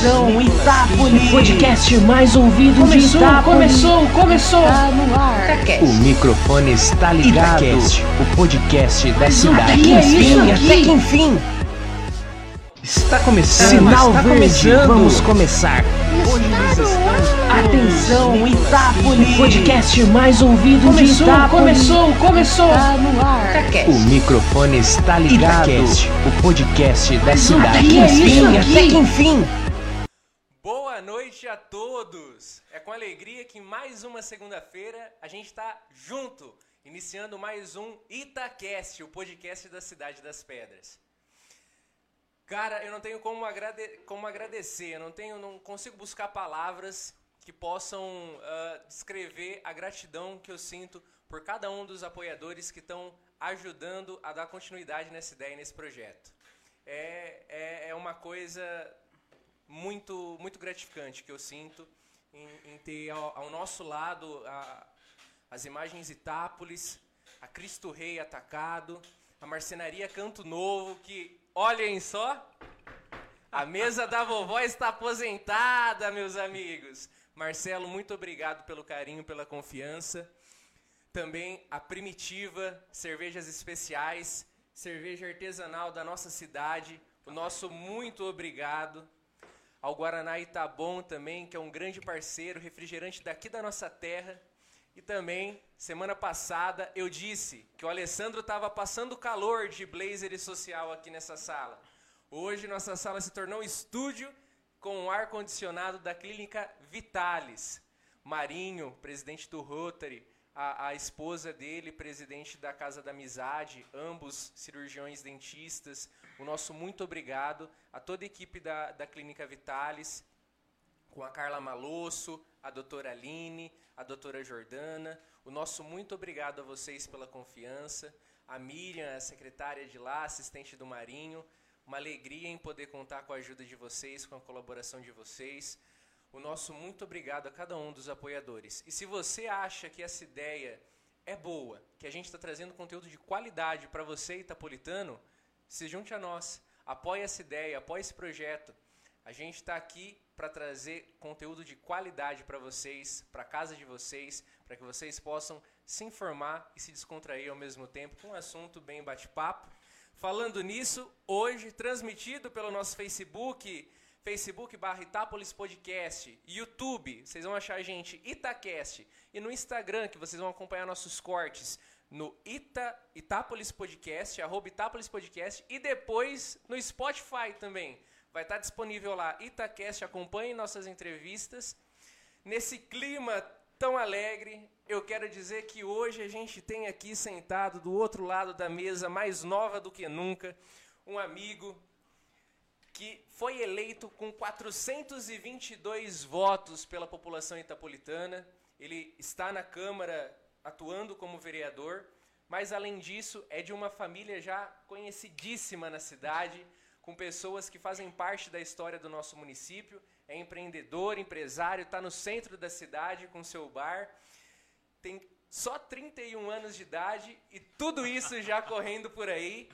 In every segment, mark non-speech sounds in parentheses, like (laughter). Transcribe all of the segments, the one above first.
Atenção, Itápolis! O podcast mais ouvido começou, de Itápolis. Começou, começou! Tá no ar. O microfone está ligado. Itacast, o podcast da Até cidade. que enfim, aqui? até que enfim. Está começando. Sinal está verde, começando. vamos começar. Hoje nós estamos. Atenção, Itápolis! O podcast mais ouvido Começou, de Itápolis. começou, começou! Tá no ar. O microfone está ligado. Itacast, o podcast da Até cidade. que enfim, aqui? até que enfim. Boa noite a todos! É com alegria que mais uma segunda-feira a gente está junto, iniciando mais um Itacast, o podcast da Cidade das Pedras. Cara, eu não tenho como, agrade- como agradecer, eu não tenho, não consigo buscar palavras que possam ah, descrever a gratidão que eu sinto por cada um dos apoiadores que estão ajudando a dar continuidade nessa ideia e nesse projeto. É, é, é uma coisa muito, muito gratificante que eu sinto em, em ter ao, ao nosso lado a- as imagens Itápolis, a Cristo Rei atacado, a marcenaria Canto Novo, que olhem só, a mesa da vovó está aposentada, meus amigos. Marcelo, muito obrigado pelo carinho, pela confiança. Também a Primitiva, cervejas especiais, cerveja artesanal da nossa cidade. O nosso muito obrigado. Ao Guaraná Itabom também, que é um grande parceiro, refrigerante daqui da nossa terra. E também, semana passada, eu disse que o Alessandro estava passando calor de blazer e social aqui nessa sala. Hoje, nossa sala se tornou um estúdio com o ar-condicionado da clínica Vitalis. Marinho, presidente do Rotary, a, a esposa dele, presidente da Casa da Amizade, ambos cirurgiões dentistas. O nosso muito obrigado a toda a equipe da, da Clínica Vitalis, com a Carla Malosso, a doutora Aline, a doutora Jordana. O nosso muito obrigado a vocês pela confiança. A Miriam, a secretária de lá, assistente do Marinho. Uma alegria em poder contar com a ajuda de vocês, com a colaboração de vocês. O nosso muito obrigado a cada um dos apoiadores. E se você acha que essa ideia é boa, que a gente está trazendo conteúdo de qualidade para você, Itapolitano, se junte a nós. Apoie essa ideia, apoie esse projeto. A gente está aqui para trazer conteúdo de qualidade para vocês, para a casa de vocês, para que vocês possam se informar e se descontrair ao mesmo tempo com um assunto bem bate-papo. Falando nisso, hoje transmitido pelo nosso Facebook, Facebook barra Itápolis Podcast, YouTube, vocês vão achar a gente Itacast, e no Instagram, que vocês vão acompanhar nossos cortes, no Ita, Itápolis Podcast, arroba Itápolis Podcast, e depois no Spotify também. Vai estar disponível lá, Itacast, acompanhe nossas entrevistas. Nesse clima tão alegre, eu quero dizer que hoje a gente tem aqui sentado do outro lado da mesa, mais nova do que nunca, um amigo que foi eleito com 422 votos pela população itapolitana. Ele está na Câmara atuando como vereador, mas além disso é de uma família já conhecidíssima na cidade, com pessoas que fazem parte da história do nosso município. É empreendedor, empresário, está no centro da cidade com seu bar. Tem só 31 anos de idade e tudo isso já correndo por aí.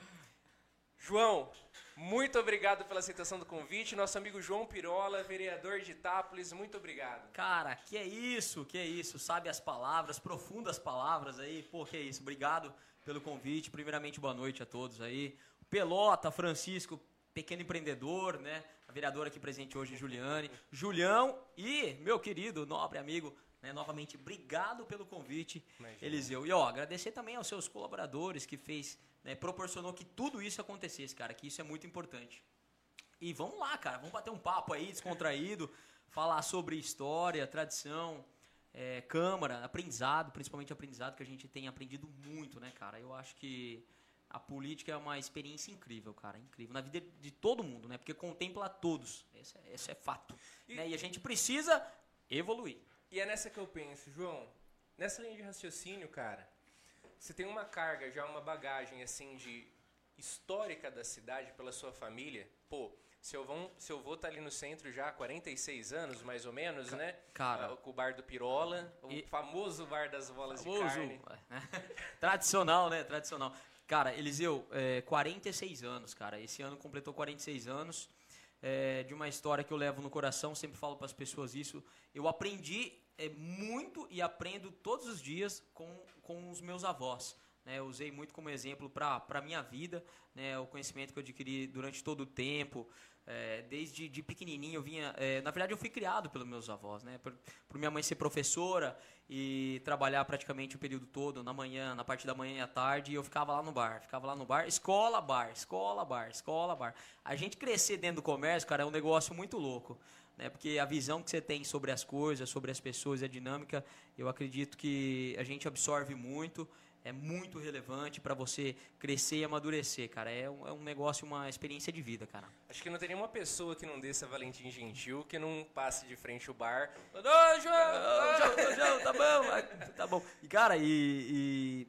João, muito obrigado pela aceitação do convite. Nosso amigo João Pirola, vereador de Itápolis, muito obrigado. Cara, que é isso, que é isso. Sabe as palavras, profundas palavras aí. Pô, que é isso. Obrigado pelo convite. Primeiramente, boa noite a todos aí. Pelota, Francisco, pequeno empreendedor, né? A vereadora aqui presente hoje, Juliane. Julião e meu querido, nobre amigo, né? Novamente, obrigado pelo convite, Imagina. Eliseu. E ó, agradecer também aos seus colaboradores que fez, né, proporcionou que tudo isso acontecesse, cara, que isso é muito importante. E vamos lá, cara, vamos bater um papo aí, descontraído, (laughs) falar sobre história, tradição, é, Câmara, aprendizado, principalmente aprendizado, que a gente tem aprendido muito, né, cara? Eu acho que a política é uma experiência incrível, cara, incrível. Na vida de todo mundo, né? Porque contempla a todos. Esse é, esse é fato. E- né? e a gente precisa evoluir. E é nessa que eu penso, João, nessa linha de raciocínio, cara, você tem uma carga, já uma bagagem assim de histórica da cidade pela sua família. Pô, seu avô, seu avô tá ali no centro já há 46 anos, mais ou menos, né? cara. Ah, com o bar do Pirola, o E- famoso bar das bolas de Famoso, carne. (laughs) Tradicional, né? Tradicional. Cara, Eliseu, é, 46 anos, cara. Esse ano completou 46 anos. É, de uma história que eu levo no coração, sempre falo para as pessoas isso. Eu aprendi é, muito e aprendo todos os dias com, com os meus avós. Né? Eu usei muito como exemplo para a minha vida, né? o conhecimento que eu adquiri durante todo o tempo. É, desde de pequenininho eu vinha. É, na verdade, eu fui criado pelos meus avós, né? Por, por, minha mãe ser professora e trabalhar praticamente o período todo, na manhã, na parte da manhã e à tarde, e eu ficava lá no bar. Ficava lá no bar, escola, bar, escola, bar, escola, bar. A gente crescer dentro do comércio, cara, é um negócio muito louco. Né? Porque a visão que você tem sobre as coisas, sobre as pessoas, a dinâmica, eu acredito que a gente absorve muito é muito relevante para você crescer e amadurecer, cara. É um, é um, negócio, uma experiência de vida, cara. Acho que não tem nenhuma pessoa que não desça Valentim Gentil que não passe de frente ao bar. Ô, João! Ô, João, tá bom, tá bom. E, cara, e,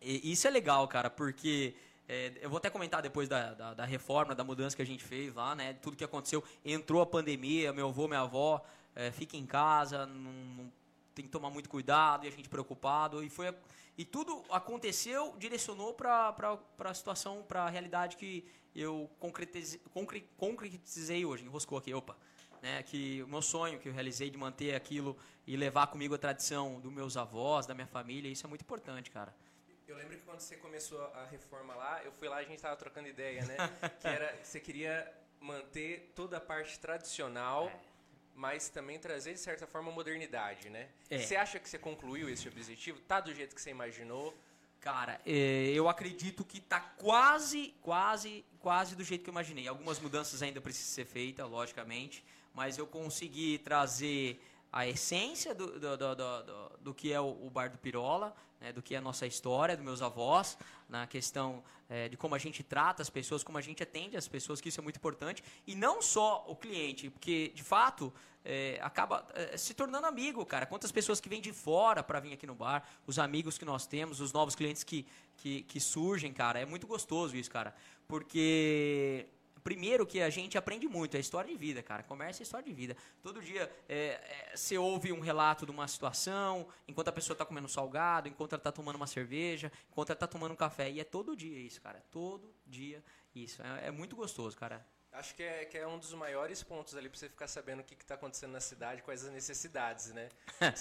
e, e isso é legal, cara, porque... É, eu vou até comentar depois da, da, da, reforma, da mudança que a gente fez lá, né? Tudo que aconteceu. Entrou a pandemia, meu avô, minha avó, é, fica em casa, não, não, tem que tomar muito cuidado, e a gente preocupado. E foi e tudo aconteceu, direcionou para a situação, para a realidade que eu concretizei, concre, concretizei hoje. Enroscou aqui, opa. Né, que o meu sonho que eu realizei de manter aquilo e levar comigo a tradição dos meus avós, da minha família, isso é muito importante, cara. Eu lembro que quando você começou a reforma lá, eu fui lá e a gente estava trocando ideia, né? (laughs) que era, você queria manter toda a parte tradicional. É mas também trazer, de certa forma, modernidade, né? É. Você acha que você concluiu esse objetivo? Tá do jeito que você imaginou? Cara, é, eu acredito que tá quase, quase, quase do jeito que eu imaginei. Algumas mudanças ainda precisam ser feitas, logicamente, mas eu consegui trazer a essência do, do, do, do, do que é o, o Bar do Pirola, né, do que é a nossa história, dos meus avós, na questão é, de como a gente trata as pessoas, como a gente atende as pessoas, que isso é muito importante. E não só o cliente, porque, de fato, é, acaba é, se tornando amigo, cara. Quantas pessoas que vêm de fora para vir aqui no bar, os amigos que nós temos, os novos clientes que, que, que surgem, cara. É muito gostoso isso, cara. Porque primeiro que a gente aprende muito, é história de vida, cara. Comércio é história de vida. Todo dia é, é, você ouve um relato de uma situação, enquanto a pessoa está comendo salgado, enquanto ela está tomando uma cerveja, enquanto ela está tomando um café. E é todo dia isso, cara. Todo dia isso. É, é muito gostoso, cara. Acho que é, que é um dos maiores pontos ali para você ficar sabendo o que está acontecendo na cidade, quais as necessidades, né?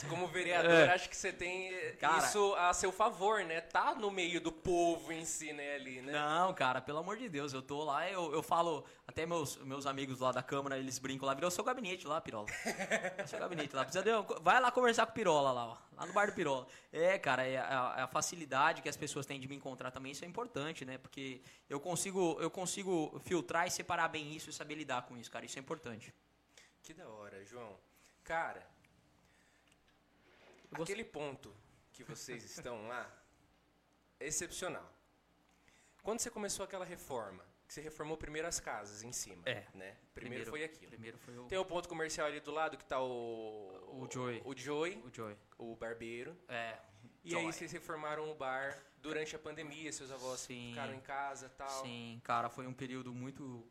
Como (laughs) vereador, é. acho que você tem cara, isso a seu favor, né? Tá no meio do povo em si, né, ali, né? Não, cara, pelo amor de Deus, eu tô lá, eu, eu falo, até meus, meus amigos lá da Câmara, eles brincam lá, virou seu gabinete lá, Pirola. (laughs) É seu gabinete lá. Precisa de, vai lá conversar com o Pirola lá, ó, lá no bar do Pirola. É, cara, é a, é a facilidade que as pessoas têm de me encontrar também, isso é importante, né? Porque eu consigo, eu consigo filtrar e separar bem isso e saber lidar com isso, cara. Isso é importante. Que da hora, João. Cara, aquele ponto que vocês estão lá é excepcional. Quando você começou aquela reforma, que você reformou primeiro as casas em cima, é. né? Primeiro, primeiro foi aquilo. Primeiro foi o... Tem o ponto comercial ali do lado que tá o... O Joy. O Joy. O Joy. O barbeiro. É. E Joy. aí vocês reformaram o bar durante a pandemia, seus avós Sim. ficaram em casa e tal. Sim, cara, foi um período muito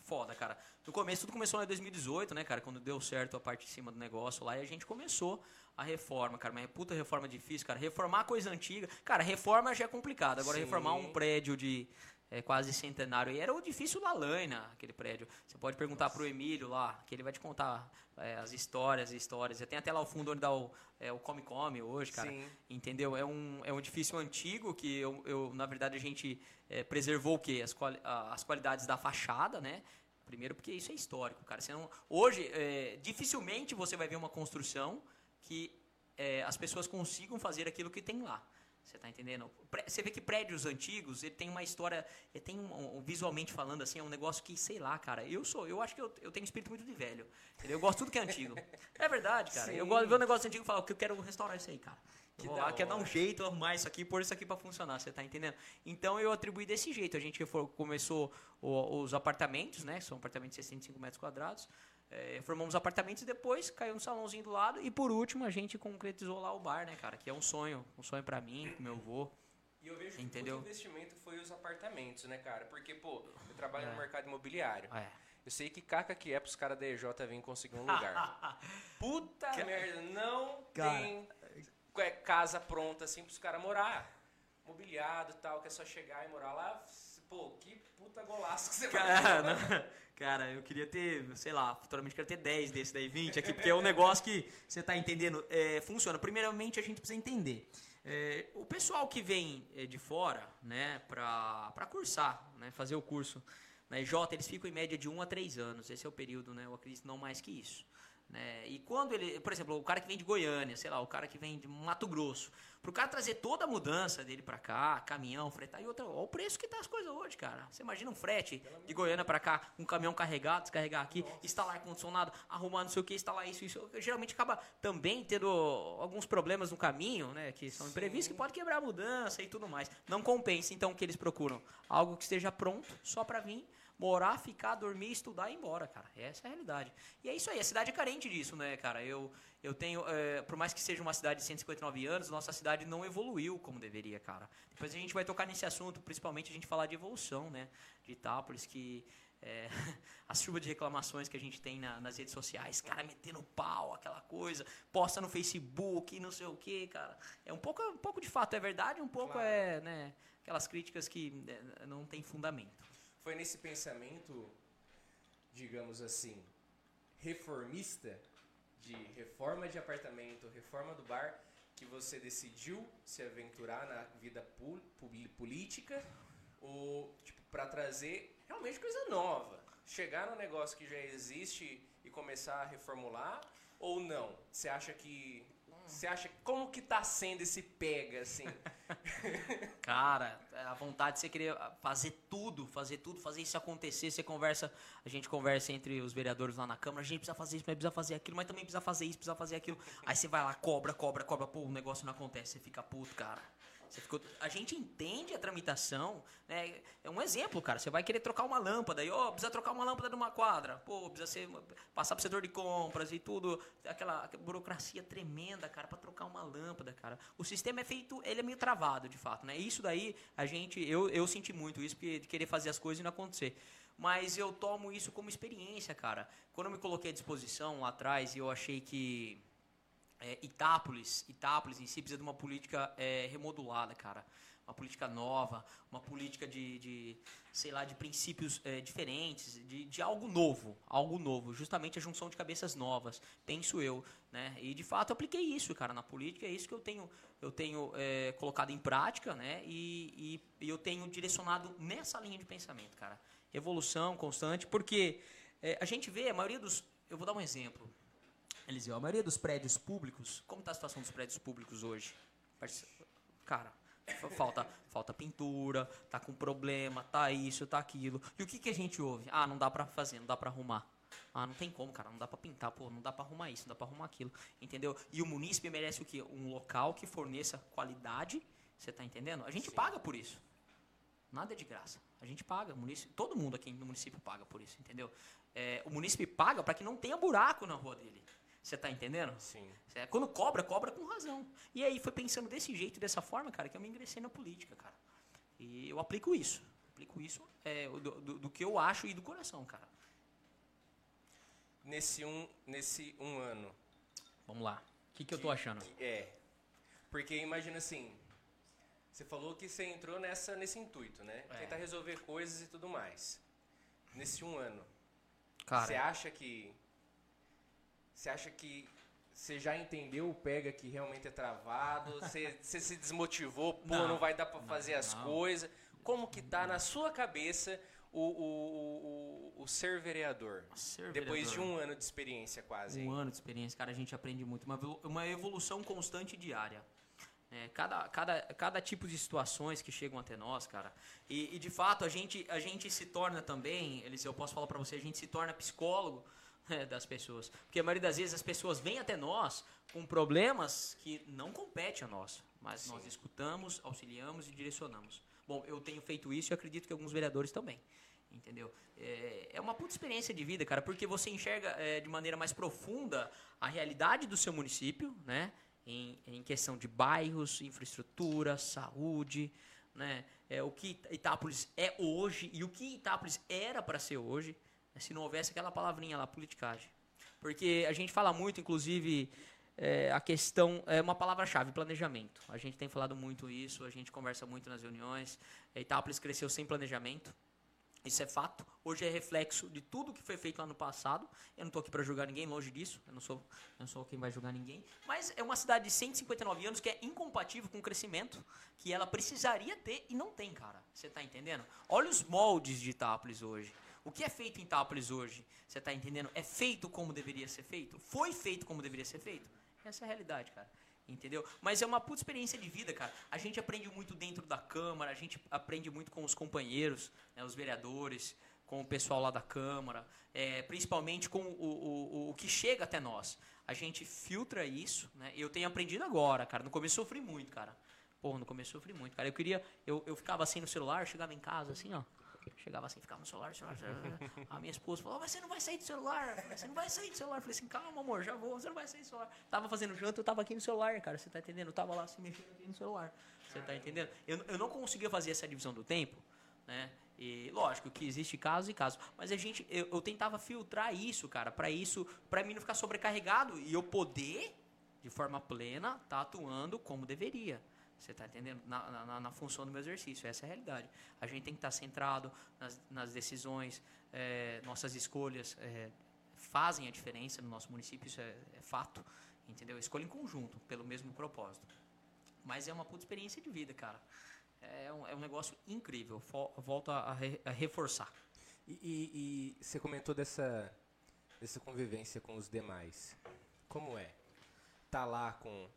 foda, cara. No começo, tudo começou em 2018, né, cara? Quando deu certo a parte de cima do negócio lá e a gente começou a reforma, cara. Mas é puta reforma difícil, cara. Reformar coisa antiga. Cara, reforma já é complicado. Agora, Sim. reformar um prédio de é, quase centenário. E era o difícil da Laina, aquele prédio. Você pode perguntar Nossa. pro Emílio lá, que ele vai te contar é, as histórias e histórias. Tem até lá o fundo onde dá o, é, o Come Come hoje, cara. Sim. Entendeu? É um, é um edifício antigo que, eu, eu na verdade, a gente é, preservou o quê? As, quali as qualidades da fachada, né? Primeiro porque isso é histórico, cara. Você não, hoje, é, dificilmente você vai ver uma construção que é, as pessoas consigam fazer aquilo que tem lá. Você tá entendendo? Você vê que prédios antigos, ele tem uma história, ele tem um, um, visualmente falando assim, é um negócio que, sei lá, cara, eu sou, eu acho que eu, eu tenho espírito muito de velho. Entendeu? Eu gosto de tudo que é antigo. (laughs) É verdade, cara. Sim. Eu gosto de ver um negócio antigo e falar que eu quero restaurar isso aí, cara. Que lá, quer dar um jeito, arrumar isso aqui, pôr isso aqui para funcionar, você tá entendendo? Então eu atribuí desse jeito. A gente começou os apartamentos, né? São apartamentos de 65 metros quadrados. É, formamos apartamentos e depois caiu um salãozinho do lado. E por último, a gente concretizou lá o bar, né, cara? Que é um sonho. Um sonho para mim, pro meu avô. E eu vejo Entendeu? que o investimento foi os apartamentos, né, cara? Porque, pô, eu trabalho é. no mercado imobiliário. É. Eu sei que caca que é pros caras da EJ vir conseguir um lugar. (laughs) Puta merda, não cara. tem é, casa pronta assim pros caras morar. Mobiliado e tal, que é só chegar e morar lá. Pô, que puta golaço que você cara, vai (laughs) Cara, eu queria ter, sei lá, futuramente quero ter 10 desse daí, 20 aqui, porque é um negócio que você tá entendendo, é, funciona. Primeiramente, a gente precisa entender. É, o pessoal que vem é, de fora, né, pra cursar, né, fazer o curso na EJ, eles ficam em média de 1 a 3 anos. Esse é o período, né, eu acredito não mais que isso. Né? E quando ele, por exemplo, o cara que vem de Goiânia, sei lá, o cara que vem de Mato Grosso, pro cara trazer toda a mudança dele para cá, caminhão, fretar e outra, olha o preço que tá as coisas hoje, cara. Você imagina um frete de Goiânia para cá, um caminhão carregado, descarregar aqui, Nossa. instalar ar condicionado, arrumar não sei o que, instalar isso, isso, geralmente acaba também tendo alguns problemas no caminho, né, que são Sim. imprevistos que pode quebrar a mudança e tudo mais. Não compensa então o que eles procuram, algo que esteja pronto só para vir morar, ficar, dormir, estudar e ir embora, cara. Essa é a realidade. E é isso aí, a cidade é carente disso, né, cara? Eu, eu tenho, é, por mais que seja uma cidade de 159 anos, nossa cidade não evoluiu como deveria, cara. Depois a gente vai tocar nesse assunto, principalmente a gente falar de evolução, né, de Itápolis, que é, a chuva de reclamações que a gente tem na, nas redes sociais, cara metendo pau, aquela coisa, posta no Facebook, não sei o que, cara. É um pouco, um pouco de fato é verdade, um pouco claro. é, né, aquelas críticas que é, não tem fundamento. Foi nesse pensamento, digamos assim, reformista, de reforma de apartamento, reforma do bar, que você decidiu se aventurar na vida política ou tipo, para trazer realmente coisa nova? Chegar no negócio que já existe e começar a reformular ou não? Você acha que você acha como que tá sendo esse pega assim? (laughs) Cara, a vontade de você querer fazer tudo, fazer tudo, fazer isso acontecer. Você conversa, a gente conversa entre os vereadores lá na Câmara, a gente precisa fazer isso, mas precisa fazer aquilo, mas também precisa fazer isso, precisa fazer aquilo. Aí você vai lá, cobra, cobra, cobra, pô, o negócio não acontece, você fica puto, cara. Ficou... a gente entende a tramitação, né? É um exemplo, cara. Você vai querer trocar uma lâmpada e, ó, oh, precisa trocar uma lâmpada de uma quadra. Pô, precisa ser, passar pro setor de compras e tudo. Aquela, aquela burocracia tremenda, cara, para trocar uma lâmpada, cara. O sistema é feito, ele é meio travado, de fato, né? Isso daí, a gente, eu, eu senti muito isso, porque de querer fazer as coisas e não acontecer. Mas eu tomo isso como experiência, cara. Quando eu me coloquei à disposição lá atrás e eu achei que é, Itápolis, Itápolis em si precisa de uma política é, remodulada, cara. Uma política nova, uma política de, de sei lá, de princípios é, diferentes, de, de algo novo, algo novo. Justamente a junção de cabeças novas, penso eu, né? E de fato eu apliquei isso, cara, na política. É isso que eu tenho, eu tenho é, colocado em prática, né? E, e, e, eu tenho direcionado nessa linha de pensamento, cara. Evolução constante, porque é, a gente vê a maioria dos, eu vou dar um exemplo. Eliseu, a maioria dos prédios públicos, como está a situação dos prédios públicos hoje? Cara, falta, falta pintura, tá com problema, tá isso, tá aquilo. E o que, que a gente ouve? Ah, não dá para fazer, não dá para arrumar. Ah, não tem como, cara, não dá para pintar, pô, não dá para arrumar isso, não dá para arrumar aquilo, entendeu? E o munícipe merece o quê? Um local que forneça qualidade, você tá entendendo? A gente Sim. paga por isso. Nada é de graça. A gente paga, município, todo mundo aqui no município paga por isso, entendeu? É, o município paga para que não tenha buraco na rua dele. Você tá entendendo? Sim. É, quando cobra, cobra com razão. E aí foi pensando desse jeito, dessa forma, cara, que eu me ingressei na política, cara. E eu aplico isso. Aplico isso é, do, do, do, que eu acho e do coração, cara. Nesse um, nesse um ano. Vamos lá. O que, que, que eu tô achando? É. Porque imagina assim. Você falou que você entrou nessa, nesse intuito, né? É. Tentar resolver coisas e tudo mais. Nesse um ano. Cara, você acha que você acha que você já entendeu o pega que realmente é travado? (laughs) Você, você se desmotivou? Pô, não, não vai dar para fazer as não. coisas? Como que tá na sua cabeça o, o, o, o ser vereador? Ser Depois vereador. de um ano de experiência quase. Um hein? ano de experiência, cara, a gente aprende muito. Uma, uma evolução constante diária. É, cada, cada, cada tipo de situações que chegam até nós, cara. E, e de fato, a gente, a gente se torna também, eles, eu posso falar para você, a gente se torna psicólogo (laughs) das pessoas. Porque a maioria das vezes as pessoas vêm até nós com problemas que não competem a nós, mas Sim. nós escutamos, auxiliamos e direcionamos. Bom, eu tenho feito isso e acredito que alguns vereadores também. Entendeu? É, é uma puta experiência de vida, cara, porque você enxerga é, de maneira mais profunda a realidade do seu município, né? Em, em questão de bairros, infraestrutura, saúde, né? É, o que Itápolis é hoje e o que Itápolis era para ser hoje se não houvesse aquela palavrinha lá, politicagem. Porque a gente fala muito, inclusive, é, a questão, é uma palavra-chave, planejamento. A gente tem falado muito isso, a gente conversa muito nas reuniões. A Itápolis cresceu sem planejamento. Isso é fato. Hoje é reflexo de tudo que foi feito lá no passado. Eu não tô aqui para julgar ninguém, longe disso. Eu não sou, eu não sou quem vai julgar ninguém. Mas é uma cidade de 159 anos que é incompatível com o crescimento que ela precisaria ter e não tem, cara. Você tá entendendo? Olha os moldes de Itápolis hoje. O que é feito em Itápolis hoje? Você tá entendendo? É feito como deveria ser feito? Foi feito como deveria ser feito? Essa é a realidade, cara. Entendeu? Mas é uma puta experiência de vida, cara. A gente aprende muito dentro da Câmara, a gente aprende muito com os companheiros, né, os vereadores, com o pessoal lá da Câmara, é, principalmente com o, o, o que chega até nós. A gente filtra isso, né? Eu tenho aprendido agora, cara. No começo sofri muito, cara. Porra, no começo sofri muito, cara. Eu queria. Eu, eu ficava assim no celular, chegava em casa assim, ó. Chegava assim, ficava no celular, celular, celular. A minha esposa falou, mas você não vai sair do celular. Você não vai sair do celular. Eu falei assim, calma, amor, já vou, você não vai sair do celular. Tava fazendo janta, eu tava aqui no celular, cara. Você tá entendendo? Eu tava lá assim, mexendo aqui no celular. Você tá entendendo? Eu, eu não conseguia fazer essa divisão do tempo, né? E lógico que existe casos e casos, mas a gente eu, eu tentava filtrar isso, cara, para isso, para mim não ficar sobrecarregado e eu poder de forma plena tá atuando como deveria. Você está entendendo? Na, na, na, função do meu exercício. Essa é a realidade. A gente tem que estar tá centrado nas, nas decisões, é, nossas escolhas é, fazem a diferença no nosso município, isso é, é, fato. Entendeu? Escolha em conjunto, pelo mesmo propósito. Mas é uma puta experiência de vida, cara. É um, é um negócio incrível. Volto a, re, a reforçar. E, e, e, você comentou dessa, dessa convivência com os demais. Como é? Tá lá com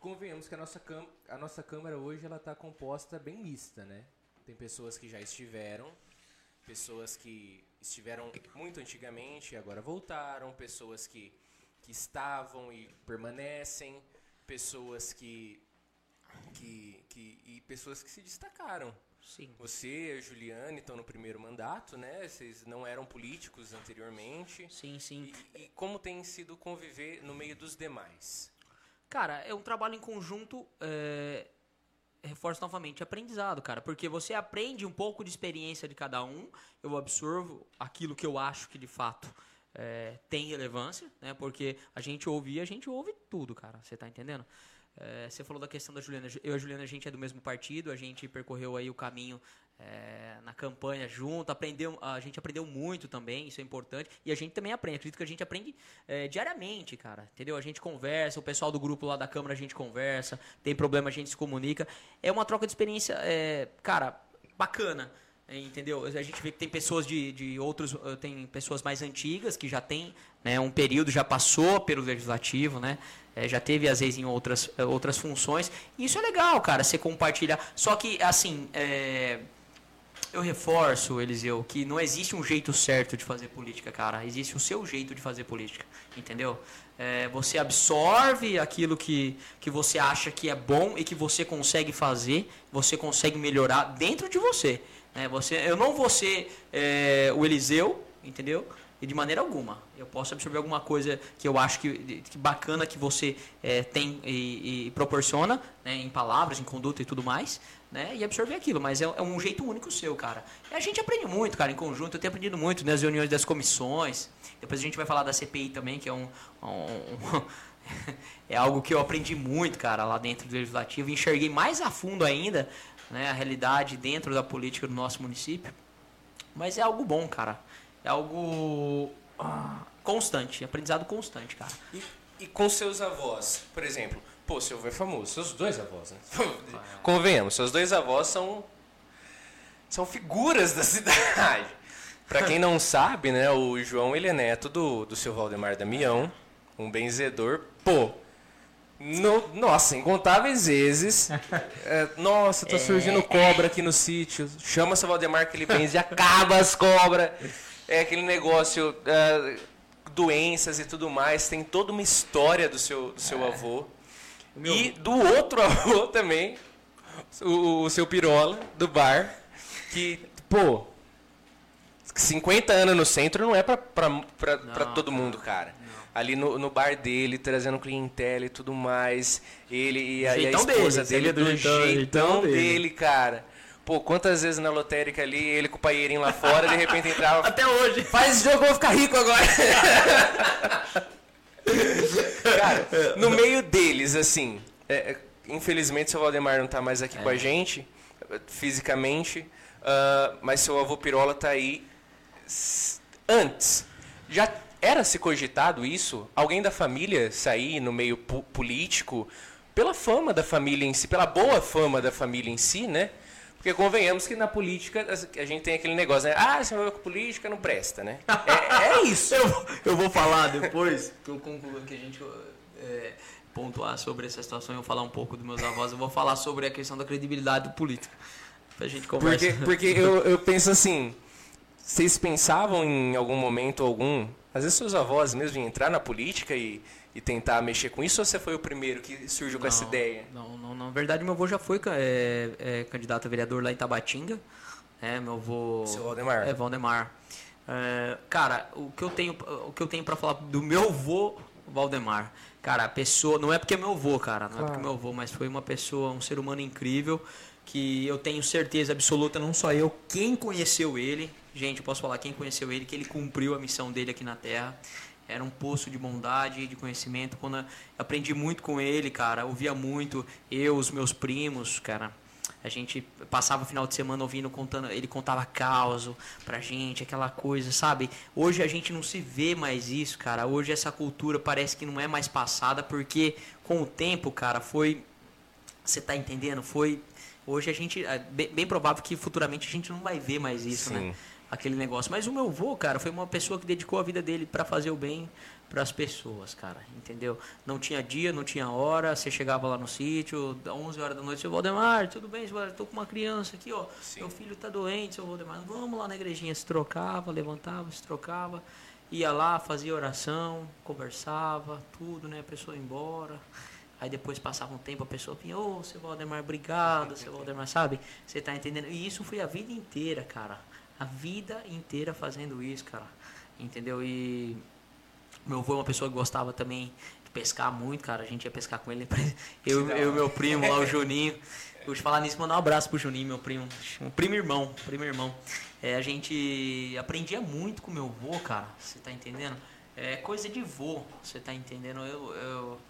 convenhamos que a nossa, a nossa Câmara hoje ela está composta bem mista, né? Tem pessoas que já estiveram, pessoas que estiveram muito antigamente e agora voltaram, pessoas que, que estavam e permanecem, pessoas que, que, que e pessoas que se destacaram. Sim. Você e a Juliane estão no primeiro mandato, né? Vocês não eram políticos anteriormente. Sim, sim. E, e como tem sido conviver no meio dos demais? Cara, é um trabalho em conjunto. É... Reforço novamente, aprendizado, cara. Porque você aprende um pouco de experiência de cada um. Eu absorvo aquilo que eu acho que de fato é, tem relevância, né? Porque a gente ouve e a gente ouve tudo, cara. Você tá entendendo? É, você falou da questão da Juliana. Eu e a Juliana, a gente é do mesmo partido, a gente percorreu aí o caminho é, na campanha junto, aprendeu, a gente aprendeu muito também, isso é importante. E a gente também aprende, acredito que a gente aprende é, diariamente, cara. Entendeu? A gente conversa, o pessoal do grupo lá da Câmara a gente conversa, tem problema a gente se comunica. É uma troca de experiência, é, cara, bacana. Entendeu? A gente vê que tem pessoas de, de outros. Tem pessoas mais antigas que já tem né, um período, já passou pelo legislativo, né? É, já teve, às vezes, em outras, outras funções. E isso é legal, cara, você compartilhar. Só que, assim, eu reforço, Eliseu, que não existe um jeito certo de fazer política, cara. Existe o seu jeito de fazer política, entendeu? É, você absorve aquilo que, que você acha que é bom e que você consegue fazer, você consegue melhorar dentro de você. Né? você eu não vou ser é, o Eliseu, entendeu? E de maneira alguma. Eu posso absorver alguma coisa que eu acho que, que bacana que você é, tem e, e proporciona, né, em palavras, em conduta e tudo mais, né? E absorver aquilo, mas é, é, um jeito único seu, cara. E a gente aprende muito, cara, em conjunto. Eu tenho aprendido muito nas reuniões das comissões. Depois a gente vai falar da CPI também, que é um, um, um (laughs) é algo que eu aprendi muito, cara, lá dentro do legislativo. Enxerguei mais a fundo ainda, né, a realidade dentro da política do nosso município. Mas é algo bom, cara. É algo ah, constante, aprendizado constante, cara. E, e com seus avós, por exemplo, Pô, seu avô é famoso. Seus dois avós, né? Convenhamos, seus dois avós são. São figuras da (laughs) cidade. Para quem não sabe, né, o João ele é neto do, do seu Valdemar Damião, um benzedor. Pô, no, nossa, incontáveis vezes. É, nossa, tá surgindo cobra aqui no sítio. Chama seu Valdemar que ele benze e acaba as cobras. É aquele negócio, uh, doenças e tudo mais. Tem toda uma história do seu, do seu é. avô. Meu... E do outro (laughs) avô também, o, o seu Pirola, do bar, que, pô, 50 anos no centro não é pra, pra, pra, não, pra todo mundo, cara. Não. Ali no, no bar dele, trazendo clientela e tudo mais. Ele e a, e a esposa dele, dele do jeitão, jeitão dele. dele, cara. Pô, quantas vezes na lotérica ali, ele com o paieirinho lá fora, de repente entrava. (laughs) Até hoje. Faz esse jogo, eu vou ficar rico agora. (laughs) Cara, no meio deles, assim, é, é, infelizmente o seu Valdemar não está mais aqui é. com a gente, fisicamente, ah, mas seu avô Pirola tá aí antes. Já era se cogitado isso? Alguém da família sair no meio político pela fama da família em si, pela boa fama da família em si, né? Porque convenhamos que na política as- a gente tem aquele negócio, né? Ah, se envolver com política não presta, né? É, é isso. (laughs) Eu, vou- eu vou falar depois que eu concluo que a gente é, pontuar sobre essa situação. Eu vou falar um pouco dos meus avós. Eu vou falar sobre a questão da credibilidade do político. Pra gente conversar. Porque, porque eu, eu penso assim, vocês pensavam em algum momento algum, às vezes seus avós mesmo em entrar na política e, e tentar mexer com isso, ou você foi o primeiro que surgiu com essa ideia? Não, não, não. Na verdade, meu avô já foi é, é, candidato a vereador lá em Tabatinga. É, meu avô. Seu Valdemar. É, Valdemar. É, cara, o que eu tenho, o que eu tenho para falar do meu avô Valdemar. Cara, a pessoa, não é porque é meu avô, cara, não é porque é meu avô, mas foi uma pessoa, um ser humano incrível que eu tenho certeza absoluta, não só eu, quem conheceu ele, gente, eu posso falar quem conheceu ele, que ele cumpriu a missão dele aqui na Terra. Era um poço de bondade, de conhecimento. Quando eu aprendi muito com ele, cara, ouvia muito. Eu, os meus primos, cara. A gente passava o final de semana ouvindo, contando, ele contava caos pra gente, aquela coisa, sabe? Hoje a gente não se vê mais isso, cara. Hoje essa cultura parece que não é mais passada, porque com o tempo, cara, foi. Você tá entendendo? Foi. Hoje a gente. É bem, provável que futuramente a gente não vai ver mais isso, Sim. né? Aquele negócio. Mas o meu avô, cara, foi uma pessoa que dedicou a vida dele pra fazer o bem para as pessoas, cara, entendeu? Não tinha dia, não tinha hora, você chegava lá no sítio, 11 horas da noite, seu Valdemar, tudo bem, seu Valdemar? tô com uma criança aqui, ó, meu filho tá doente, seu Valdemar, vamos lá na igrejinha, se trocava, levantava, se trocava, ia lá, fazia oração, conversava, tudo, né, a pessoa ia embora, aí depois passava um tempo, a pessoa vinha, ô, seu Valdemar, obrigado, seu Valdemar, sabe? Você tá entendendo? E isso foi a vida inteira, cara, a vida inteira fazendo isso, cara, entendeu? E meu avô é uma pessoa que gostava também de pescar muito, cara. A gente ia pescar com ele. Eu eu e meu primo lá, o (laughs) Juninho. Eu te falar nisso, mandar um abraço pro Juninho, meu primo. Um primo irmão, primo irmão. É, a gente aprendia muito com meu avô, cara. Você tá entendendo? É coisa de vô, você tá entendendo? Eu, eu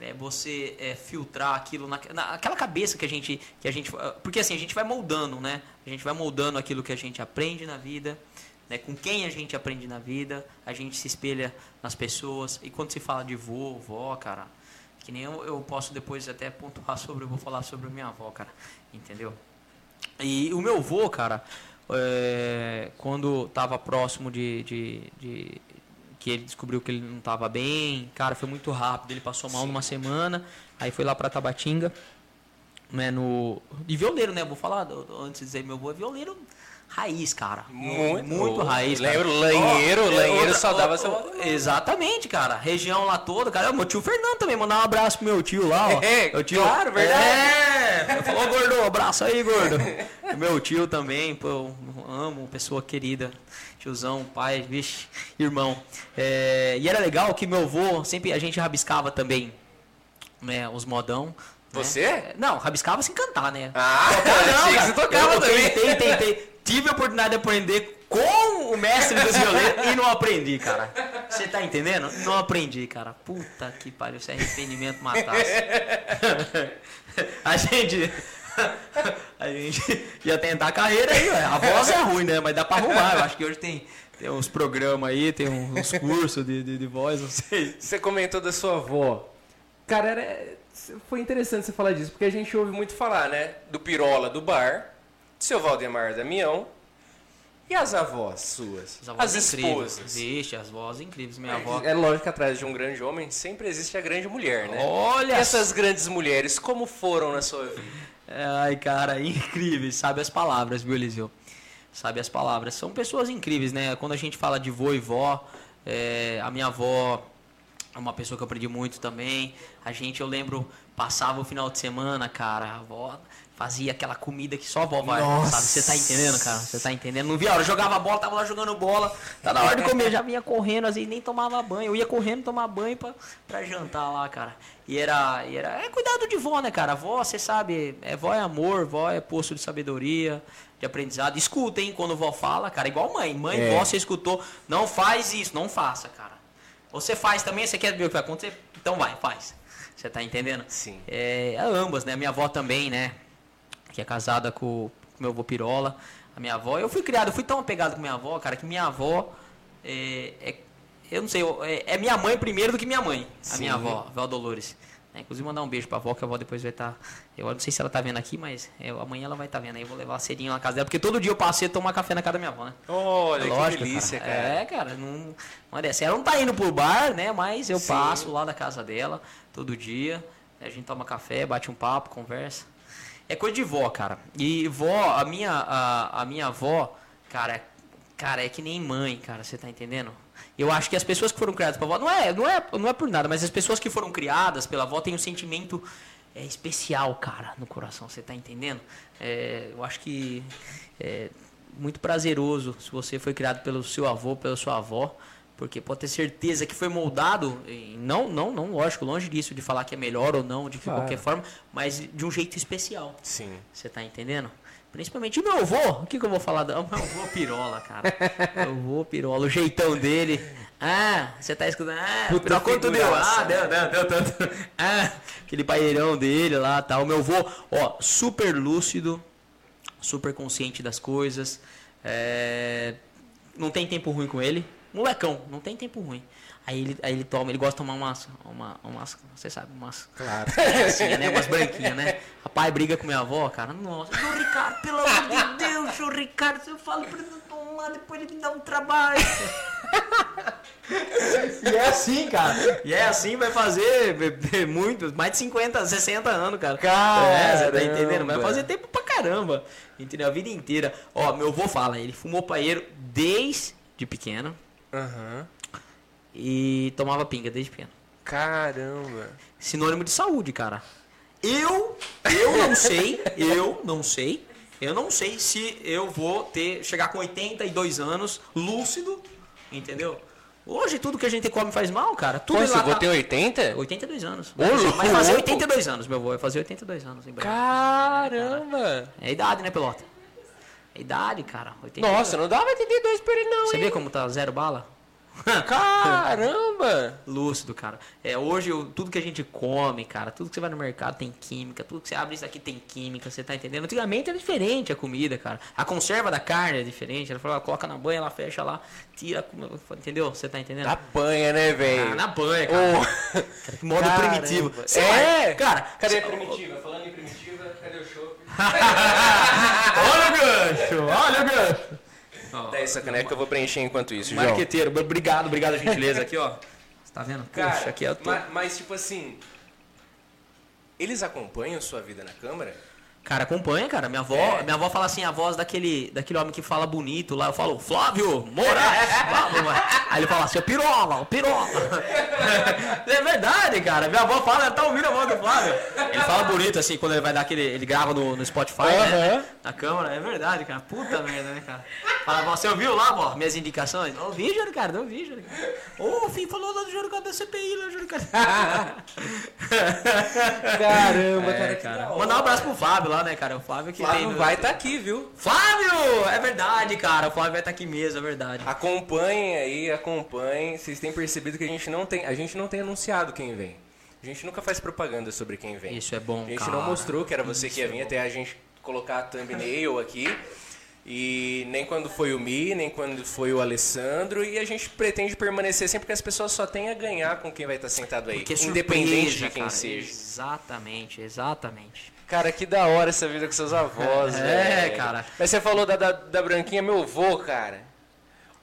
é você é, filtrar aquilo na, naquela cabeça que a gente que a gente porque assim a gente vai moldando né? A gente vai moldando aquilo que a gente aprende na vida né? Com quem a gente aprende na vida a gente se espelha nas pessoas. E quando se fala de vô vó cara que nem eu, eu posso depois até pontuar (laughs) sobre eu vou falar sobre a minha avó cara entendeu? E o meu vô cara é, quando tava próximo de, de, de que ele descobriu que ele não estava bem. Cara, foi muito rápido. Ele passou mal numa semana, aí foi lá para Tabatinga, né, no de violeiro, né? Vou falar antes de dizer meu avô é violeiro raiz, cara. Muito. muito Oh, raiz. cara. lembro, Lanheiro, Ó, Lanheiro só dava ó, seu- Exatamente, cara. Região lá toda, cara. Meu tio Fernando também, mandar um abraço pro meu tio lá, ó. (laughs) É, meu tio, claro, verdade. É, falou, gordo, abraço aí, gordo. (laughs) meu tio também, pô, eu amo, pessoa querida. Tiozão, pai, vixe, irmão. É, e era legal que meu avô, sempre a gente rabiscava também, né, os modão. né? Você? É, Não, rabiscava sem cantar, né? Ah, não, (laughs) cara. você tocava eu também. Tentei, tentei. Tive a oportunidade de aprender com o mestre dos violeiros e não aprendi, cara. Você tá entendendo? Não aprendi, cara. Puta que pariu, se arrependimento matasse. (laughs) (laughs) a gente. (laughs) A gente ia tentar a carreira aí, ué. a voz é ruim, né? Mas dá pra arrumar. Eu acho que hoje tem, tem uns programas aí, tem uns cursos de, de, de voz, não sei. Você comentou da sua avó. Cara, era- foi interessante você falar disso, porque a gente ouve muito falar, né? Do Pirola do bar, do seu Valdemar Damião e as avós suas. As avós as incríveis. esposas. Vixe, as vozes incríveis. Minha avó. É lógico que atrás de um grande homem sempre existe a grande mulher, né? Olha E essas grandes mulheres, como foram na sua vida? Ai, cara, (laughs) incríveis. Sabe as palavras, viu, Eliseu? Sabe as palavras. São pessoas incríveis, né? Quando a gente fala de vô e vó, é, a minha avó é uma pessoa que eu aprendi muito também. A gente, eu lembro, passava o final de semana, cara, a avó fazia aquela comida que só a vó vai, sabe? Você tá entendendo, cara? Você tá entendendo? Não via hora, eu jogava bola, tava lá jogando bola, tá na hora de comer, já vinha correndo, às vezes nem tomava banho. Eu ia correndo tomar banho pra, pra jantar lá, cara. E era, e era. É cuidado de vó, né, cara? Vó, você sabe, é, vó é amor, vó é poço de sabedoria, de aprendizado. Escuta, hein, quando vó fala, cara, igual mãe. Mãe, É. vó, você escutou, não faz isso, não faça, cara. Você faz também, você quer ver o que vai acontecer? Então vai, faz. Você tá entendendo? Sim. É, ambas, né? Minha avó também, né? Que é casada com, com meu avô Pirola, a minha avó. Eu fui criado, eu fui tão apegado com minha avó, cara, que minha avó é, é- eu não sei, é, é minha mãe primeiro do que minha mãe, a Sim. minha avó, a avó Dolores. É, inclusive mandar um beijo pra avó, que a avó depois vai estar. eu não sei se ela tá vendo aqui, mas eu- amanhã ela vai estar vendo aí. Eu vou levar cedinho na casa dela, porque todo dia eu passei a tomar café na casa da minha avó, né? Olha, É que lógico, delícia, cara. É, cara, não, é dessa. Ela não tá indo pro bar, né? Mas eu Sim. passo lá da casa dela todo dia. A gente toma café, bate um papo, conversa. É coisa de vó, cara. E vó, a minha, a, a minha avó, cara, é- cara, é que nem mãe, cara, você tá entendendo? Eu acho que as pessoas que foram criadas pela avó, não é, não é, não é por nada, mas as pessoas que foram criadas pela avó têm um sentimento é, especial, cara, no coração, você tá entendendo? É, eu acho que é muito prazeroso se você foi criado pelo seu avô, pela sua avó, porque pode ter certeza que foi moldado, não, não, não, lógico, longe disso de falar que é melhor ou não, de Claro. qualquer forma, mas de um jeito especial. Sim. Você tá entendendo? Principalmente o meu avô. O que, que eu vou falar? do- O meu avô pirola, cara. (laughs) meu avô pirola, o jeitão dele. Ah, você tá escutando? Ah, Puta quanto deu? Ah, deu, deu, deu tanto. Ah, aquele paeirão dele lá tal. O meu avô, ó, super lúcido, super consciente das coisas. É, não tem tempo ruim com ele. Molecão, não tem tempo ruim. Aí ele, aí ele toma, ele gosta de tomar umas, uma, umas você sabe, umas Claro. (laughs) assim, né? Umas branquinhas, né? Rapaz, briga com minha avó, cara. Nossa, João Ricardo, pelo amor de Deus, João Ricardo, se eu falo pra ele não tomar, depois ele me dá um trabalho. e é assim, cara. E é assim, vai fazer beber muito, mais de 50, 60 anos, cara. É, você tá entendendo? Vai fazer tempo pra caramba. Entendeu? A vida inteira. Ó, meu avô fala, ele fumou paeiro desde pequeno Aham. e tomava pinga desde pequeno. Caramba. sinônimo de saúde, cara. Eu, eu não (laughs) sei, eu não sei, eu não sei se eu vou ter, chegar com 82 anos, lúcido, entendeu? Hoje tudo que a gente come faz mal, cara. Tudo Pô, você vou ter 80? 82 anos. Ô, Vai fazer louco. 82 anos, meu avô. Vai fazer 82 anos em breve. Caramba. É a idade, né, pelota? É a idade, cara. 82. Nossa, não dava 82 por ele não, Você hein? vê como tá zero bala? Caramba. (laughs) Lúcido, cara. É, hoje o- tudo que a gente come, cara, tudo que você vai no mercado tem química, tudo que você abre isso aqui tem química, você tá entendendo? Antigamente era diferente a comida, cara. A conserva da carne é diferente. Ela falou, coloca na banha, ela fecha lá, tira, entendeu? Você tá entendendo? Na banha, né, velho? Ah, na banha, cara. Que modo Caramba. primitivo. Você É. vai- cara, Cadê a primitiva? Falando em primitiva, cadê o chopp? (laughs) olha o gancho, olha o gancho. Dá essa caneca que eu vou preencher enquanto isso, João. Marqueteiro, obrigado, obrigado a gentileza aqui, ó. Você tá vendo? Cara, Puxa, aqui eu tô... ma- mas, tipo assim, eles acompanham sua vida na Câmara? Cara, acompanha, cara. Minha avó, É. minha avó fala assim, a voz daquele, daquele homem que fala bonito lá. Eu falo, Flávio Moraes. (laughs) Aí ele fala assim, "Ô, pirola, pirola. (laughs) é verdade, cara. Minha avó fala, ela tá ouvindo a voz do Flávio. Ele fala bonito, assim, quando ele vai dar aquele. Ele grava no, no Spotify, né? Aham. Na câmera. É verdade, cara. Puta merda, né, cara? Fala, você ouviu lá, vó, minhas indicações? Ouvi, Júlio, cara, ouvi, Júlio. Ô, o Fim falou lá do Júlio (laughs) da CPI, lá, Júlio Caramba, É, cara. Mandar um abraço pro Fábio lá, né, cara? O Flávio que Flávio no- vai estar aqui, viu? Flávio! É verdade, cara. O Flávio vai estar aqui mesmo, é verdade. Acompanhem aí, acompanhem. Vocês têm percebido que a gente não tem, a gente não tem anunciado quem vem. A gente nunca faz propaganda sobre quem vem. Isso é bom, A gente cara. não mostrou que era você que ia vir até a gente colocar a thumbnail aqui. E nem quando foi o Mi, nem quando foi o Alessandro. E a gente pretende permanecer sempre porque as pessoas só têm a ganhar com quem vai estar sentado aí. Porque é independente surpresa, de quem cara. seja. Exatamente, exatamente. Cara, que da hora essa vida com seus avós, É, velho. cara. Mas você falou da, da, da branquinha, meu vô, cara.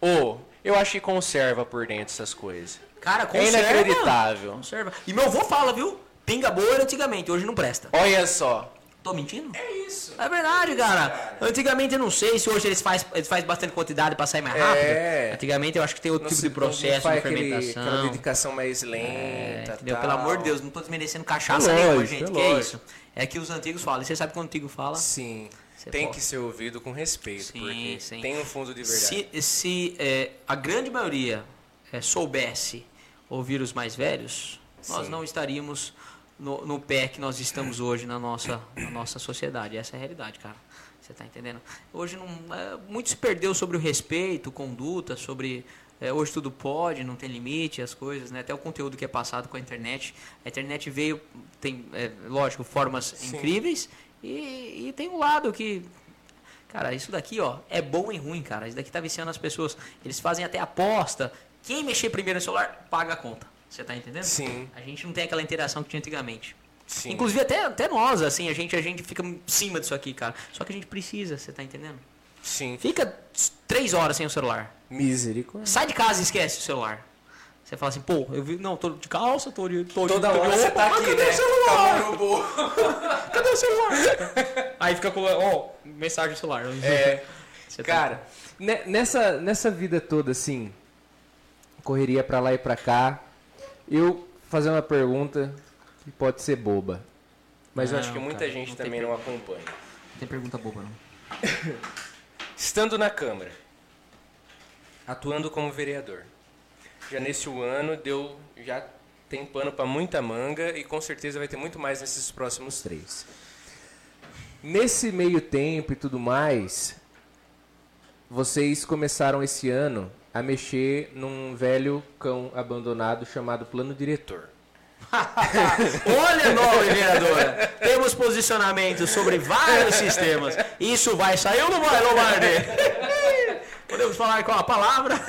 Ô, eu acho que conserva por dentro essas coisas. Cara, É conserva. inacreditável. Conserva. E meu avô fala, viu? Pinga boa era antigamente, hoje não presta. Olha só. Tô mentindo? É isso. É verdade, cara. Antigamente eu não sei se hoje eles fazem eles faz bastante quantidade pra sair mais rápido. É. Antigamente eu acho que tem outro Não tipo se- de processo não faz de aquele- fermentação. aquela dedicação mais É, lenta. entendeu? tal. Pelo amor de Deus, não tô desmerecendo cachaça É nenhuma, lógico, gente. é que é isso? É que os antigos falam. E você sabe quando o antigo fala? Sim. Você tem pode- que ser ouvido com respeito, Sim, porque sim. tem um fundo de verdade. Se, se é, a grande maioria é, soubesse ouvir os mais velhos, nós Sim. não estaríamos no, no pé que nós estamos hoje na nossa, na nossa sociedade. Essa é a realidade, cara. Você tá entendendo? Hoje não, é, muito se perdeu sobre o respeito, conduta, sobre é, hoje tudo pode, não tem limite, as coisas, né? Até o conteúdo que é passado com a internet. A internet veio, tem, é, lógico, formas Sim. incríveis e, e tem um lado que Cara, isso daqui, ó, é bom e ruim, cara. Isso daqui tá viciando as pessoas. Eles fazem até aposta. Quem mexer primeiro no celular, paga a conta. Você tá entendendo? Sim. A gente não tem aquela interação que tinha antigamente. Sim. Inclusive até, até nós, assim, a gente, a gente fica em cima disso aqui, cara. Só que a gente precisa, você tá entendendo? Sim. Fica três horas sem o celular. Misericórdia. Sai de casa e esquece o celular. Você fala assim, pô, eu vi. Não, tô de calça, tô de. Tô de Toda tô de hora você roupa, tá mas aqui, cadê né? o celular? Robô. (laughs) Cadê o celular? Aí fica com. Ó, mensagem no celular. É. (laughs) Você tá- Cara, ne- nessa, nessa vida toda, assim, correria pra lá e pra cá, eu fazer uma pergunta que pode ser boba. Mas eu Não, acho que muita cara, gente não também não acompanha. Não tem pergunta boba, não. (laughs) Estando na Câmara, atuando como vereador, já nesse ano deu, já tem pano para muita manga e com certeza vai ter muito mais nesses próximos três. Nesse meio tempo e tudo mais, vocês começaram esse ano a mexer num velho cão abandonado chamado plano diretor. (laughs) Olha, nova vereadora. Temos posicionamento sobre vários sistemas. Isso vai sair ou não vai, Lombardi? Podemos falar com a palavra? (laughs)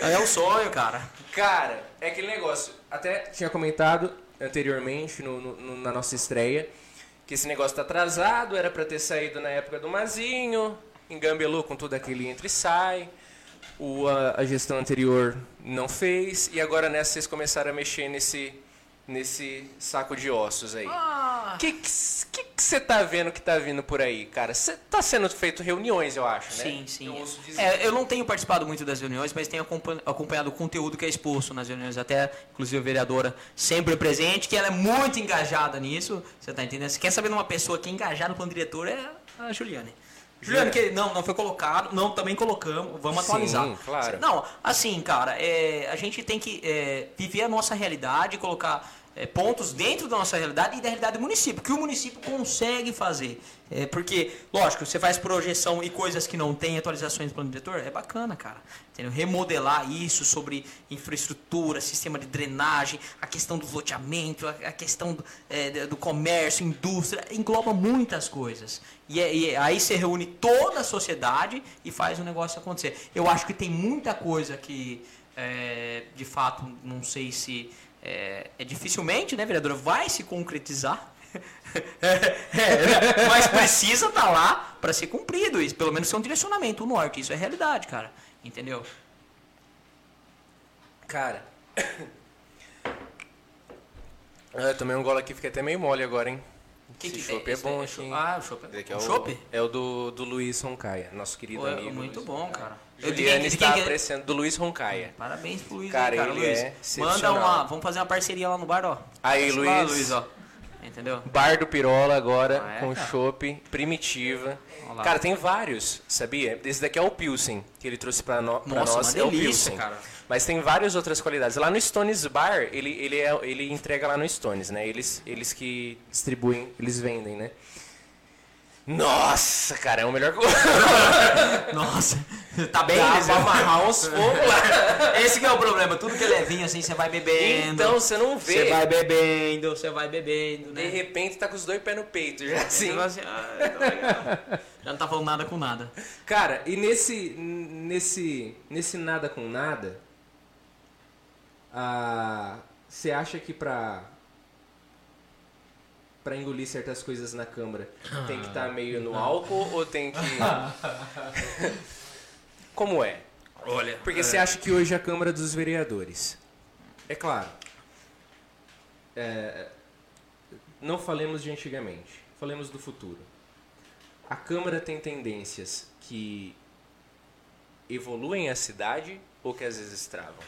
É um sonho, cara. Cara, é aquele negócio. Até tinha comentado anteriormente no- no- no- na nossa estreia que esse negócio tá atrasado, era para ter saído na época do Mazinho, engambelou com tudo aquele entra e sai. O, a, a gestão anterior não fez e agora nessa vocês começaram a mexer nesse nesse saco de ossos aí. Ah. O que que você tá vendo que tá vindo por aí, cara? Cê, tá sendo feito reuniões, eu acho, né? Sim, sim. Eu dizer. É, eu não tenho participado muito das reuniões, mas tenho acompan- acompanhado o conteúdo que é exposto nas reuniões. Até, inclusive, a vereadora sempre presente, que ela é muito engajada nisso. Você tá entendendo? Se quer saber de uma pessoa que é engajada no plano diretor, é a Juliane. Juliane, que não, não foi colocado, não, também colocamos, vamos Sim, atualizar. claro. Não, assim, cara, é, a gente tem que é, viver a nossa realidade, colocar é, pontos dentro da nossa realidade e da realidade do município, que o município consegue fazer. É, porque, lógico, você faz projeção e coisas que não tem atualizações do plano diretor, é bacana, cara. Entendeu? Remodelar isso sobre infraestrutura, sistema de drenagem, a questão do loteamento, a, questão do, é, do comércio, indústria, engloba muitas coisas. E, é- e é- aí você reúne toda a sociedade e faz o negócio acontecer. Eu acho que tem muita coisa que, é, de fato, não sei se é, é dificilmente, né, vereadora, vai se concretizar. (laughs) É, (laughs) mas precisa estar lá para ser cumprido. Isso, pelo menos ser um direcionamento, o norte. Isso é realidade, cara. Entendeu? Cara. Eu (coughs) tomei um gole aqui, fiquei até meio mole agora, hein? Que Esse que chopp é bom, cho- assim. Ah, o chopp. Esse aqui é o chopp? é o do, do Luiz Roncaia, nosso querido Pô, é amigo. muito Luiz bom, Roncaia. cara. Juliane está que- aparecendo, do Luiz Roncaia. Parabéns pro Luiz, Cara, cara. ele Luiz, é manda uma. Vamos fazer uma parceria lá no bar, ó. Aí, Passa lá, Luiz. Luiz, ó. Entendeu? Bar do Pirola agora, Ah, é, com chopp, primitiva. Olha lá. Cara, tem vários, sabia? Esse daqui é o Pilsen, que ele trouxe pra, no, pra nós. uma é o delícia, Pilsen. cara. Mas tem várias outras qualidades. Lá no Stones Bar, ele, ele, é, ele entrega lá no Stones, né? Eles, eles que distribuem, eles vendem, né? Nossa, cara, é o melhor... (laughs) Nossa, tá bem, Dá pra amarrar uns fogos lá. Esse que é o problema. Tudo que é levinho, assim, você vai bebendo. Então, você não Você vê. vai bebendo, você vai bebendo, né? De repente, tá com os dois pés no peito, já assim. Você assim, ah, tá legal. Já não tá falando nada com nada. Cara, e nesse, nesse, nesse nada com nada, ah, você acha que pra, pra engolir certas coisas na Câmara tem que estar meio no álcool ou tem que... (laughs) Como é? Olha. Porque você acha que hoje a Câmara dos Vereadores, é claro, é, não falemos de antigamente, falemos do futuro. A Câmara tem tendências que evoluem a cidade ou que às vezes travam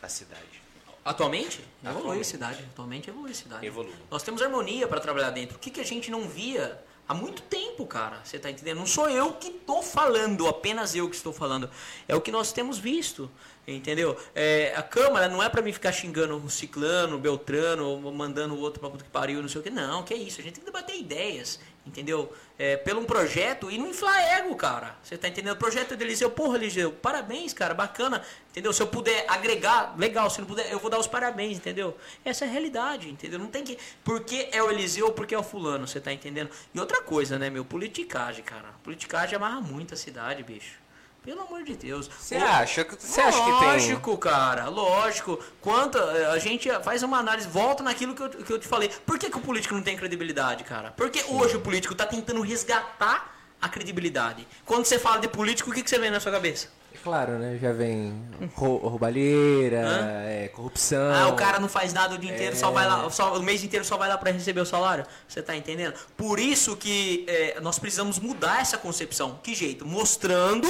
a cidade? Atualmente? Evolui a Atualmente. cidade. Atualmente evolui a cidade. Evolui. Nós temos harmonia para trabalhar dentro. O que, que a gente não via há muito tempo, cara? Você tá entendendo? Não sou eu que tô falando, apenas eu que estou falando. É o que nós temos visto. Entendeu? É, a Câmara não é para mim ficar xingando o Ciclano, o Beltrano, ou mandando o outro pra puta que pariu, não sei o que. Não, que é isso. A gente tem que debater ideias. Entendeu? É, pelo um projeto e não inflar ego, cara. Você tá entendendo? O projeto do Eliseu, porra, Eliseu, parabéns, cara, bacana, entendeu? Se eu puder agregar, legal, se não puder, eu vou dar os parabéns, entendeu? Essa é a realidade, entendeu? Não tem que. Porque é o Eliseu ou porque é o fulano, você tá entendendo? E outra coisa, né, meu? Politicagem, cara. Politicagem amarra muito a cidade, bicho. Pelo amor de Deus. Você acha que você acha que tem? Lógico, cara, lógico. Quanto a gente faz uma análise, volta naquilo que eu, que eu te falei. Por que, que o político não tem credibilidade, cara? Porque hoje o político tá tentando resgatar a credibilidade. Quando você fala de político, o que, que você vê na sua cabeça? Claro, né? Já vem rou- roubalheira, é, corrupção. Ah, o cara não faz nada o dia inteiro, só É. vai lá, só, o mês inteiro só vai lá para receber o salário. Você tá entendendo? Por isso que é, nós precisamos mudar essa concepção. Que jeito? Mostrando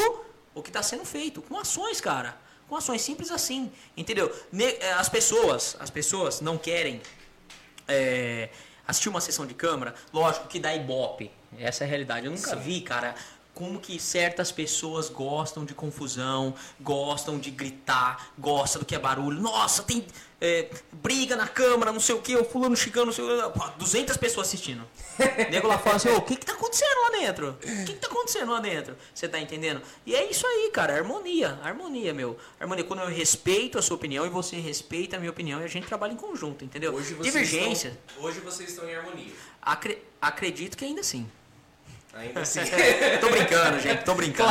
o que está sendo feito, com ações, cara. Com ações simples assim, entendeu? É, As pessoas, as pessoas não querem é, assistir uma sessão de câmara, lógico que dá ibope. Essa é a realidade. Eu nunca vi, cara, como que certas pessoas gostam de confusão, gostam de gritar, gostam do que é barulho. Nossa, tem é, briga na câmara, não sei o que, o fulano chegando, não sei o que. Pô, 200 pessoas assistindo. (laughs) Nego lá fala assim, o que que tá acontecendo lá dentro? O que que tá acontecendo lá dentro? Você tá entendendo? E é isso aí, cara, harmonia, harmonia, meu. Harmonia, quando eu respeito a sua opinião e você respeita a minha opinião e a gente trabalha em conjunto, entendeu? Hoje Divergência, Estão, hoje vocês estão em harmonia. acre- acredito que ainda sim. Ainda (laughs) assim. tô brincando, gente, tô brincando.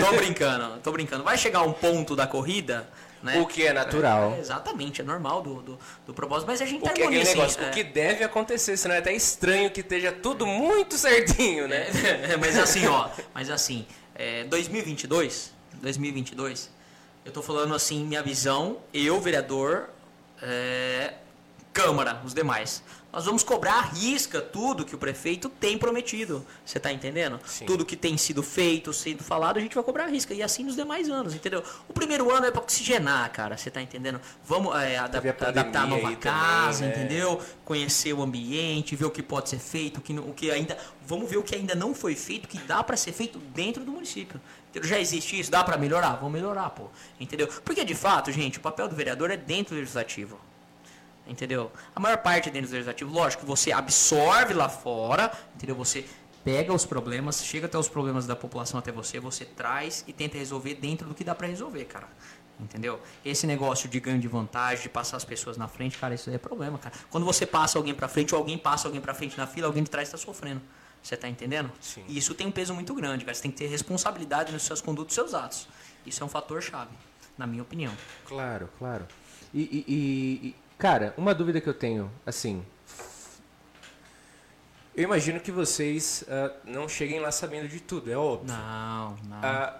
Tô, tô brincando, tô brincando. Vai chegar um ponto da corrida, né? o que é natural. É, exatamente, é normal do, do, do propósito, mas a gente O tá que é aquele harmonia, sim, negócio? é. O que deve acontecer, senão é até estranho que esteja tudo muito certinho, né? É, (laughs) mas assim, ó, mas assim, é, 2022, 2022, eu tô falando assim, minha visão, eu, vereador, é, Câmara, os demais. Nós vamos cobrar à risca tudo que o prefeito tem prometido. Você tá entendendo? Sim. Tudo que tem sido feito, sido falado, a gente vai cobrar à risca. E assim nos demais anos, entendeu? O primeiro ano é para oxigenar, cara. Você tá entendendo? Vamos é, adap- Teve a adaptar a nova aí também, casa, né? entendeu? Conhecer o ambiente, ver o que pode ser feito, o que, o que ainda. Vamos ver o que ainda não foi feito, que dá para ser feito dentro do município. Já existe isso? Dá para melhorar? Vamos melhorar, pô. Entendeu? Porque de fato, gente, o papel do vereador é dentro do legislativo. Entendeu? A maior parte dentro do legislativo, lógico, você absorve lá fora, entendeu? Você pega os problemas, chega até os problemas da população até você, você traz e tenta resolver dentro do que dá pra resolver, cara. Entendeu? Esse negócio de ganho de vantagem, de passar as pessoas na frente, cara, isso é problema, cara. Quando você passa alguém pra frente, ou alguém passa alguém pra frente na fila, alguém de trás tá sofrendo. Você tá entendendo? Sim. E isso tem um peso muito grande, cara. Você tem que ter responsabilidade nos seus condutos e seus atos. Isso é um fator chave, na minha opinião. Claro, claro. E- e, cara, uma dúvida que eu tenho, assim. Eu imagino que vocês ah, não cheguem lá sabendo de tudo, é óbvio. Não, não. Ah,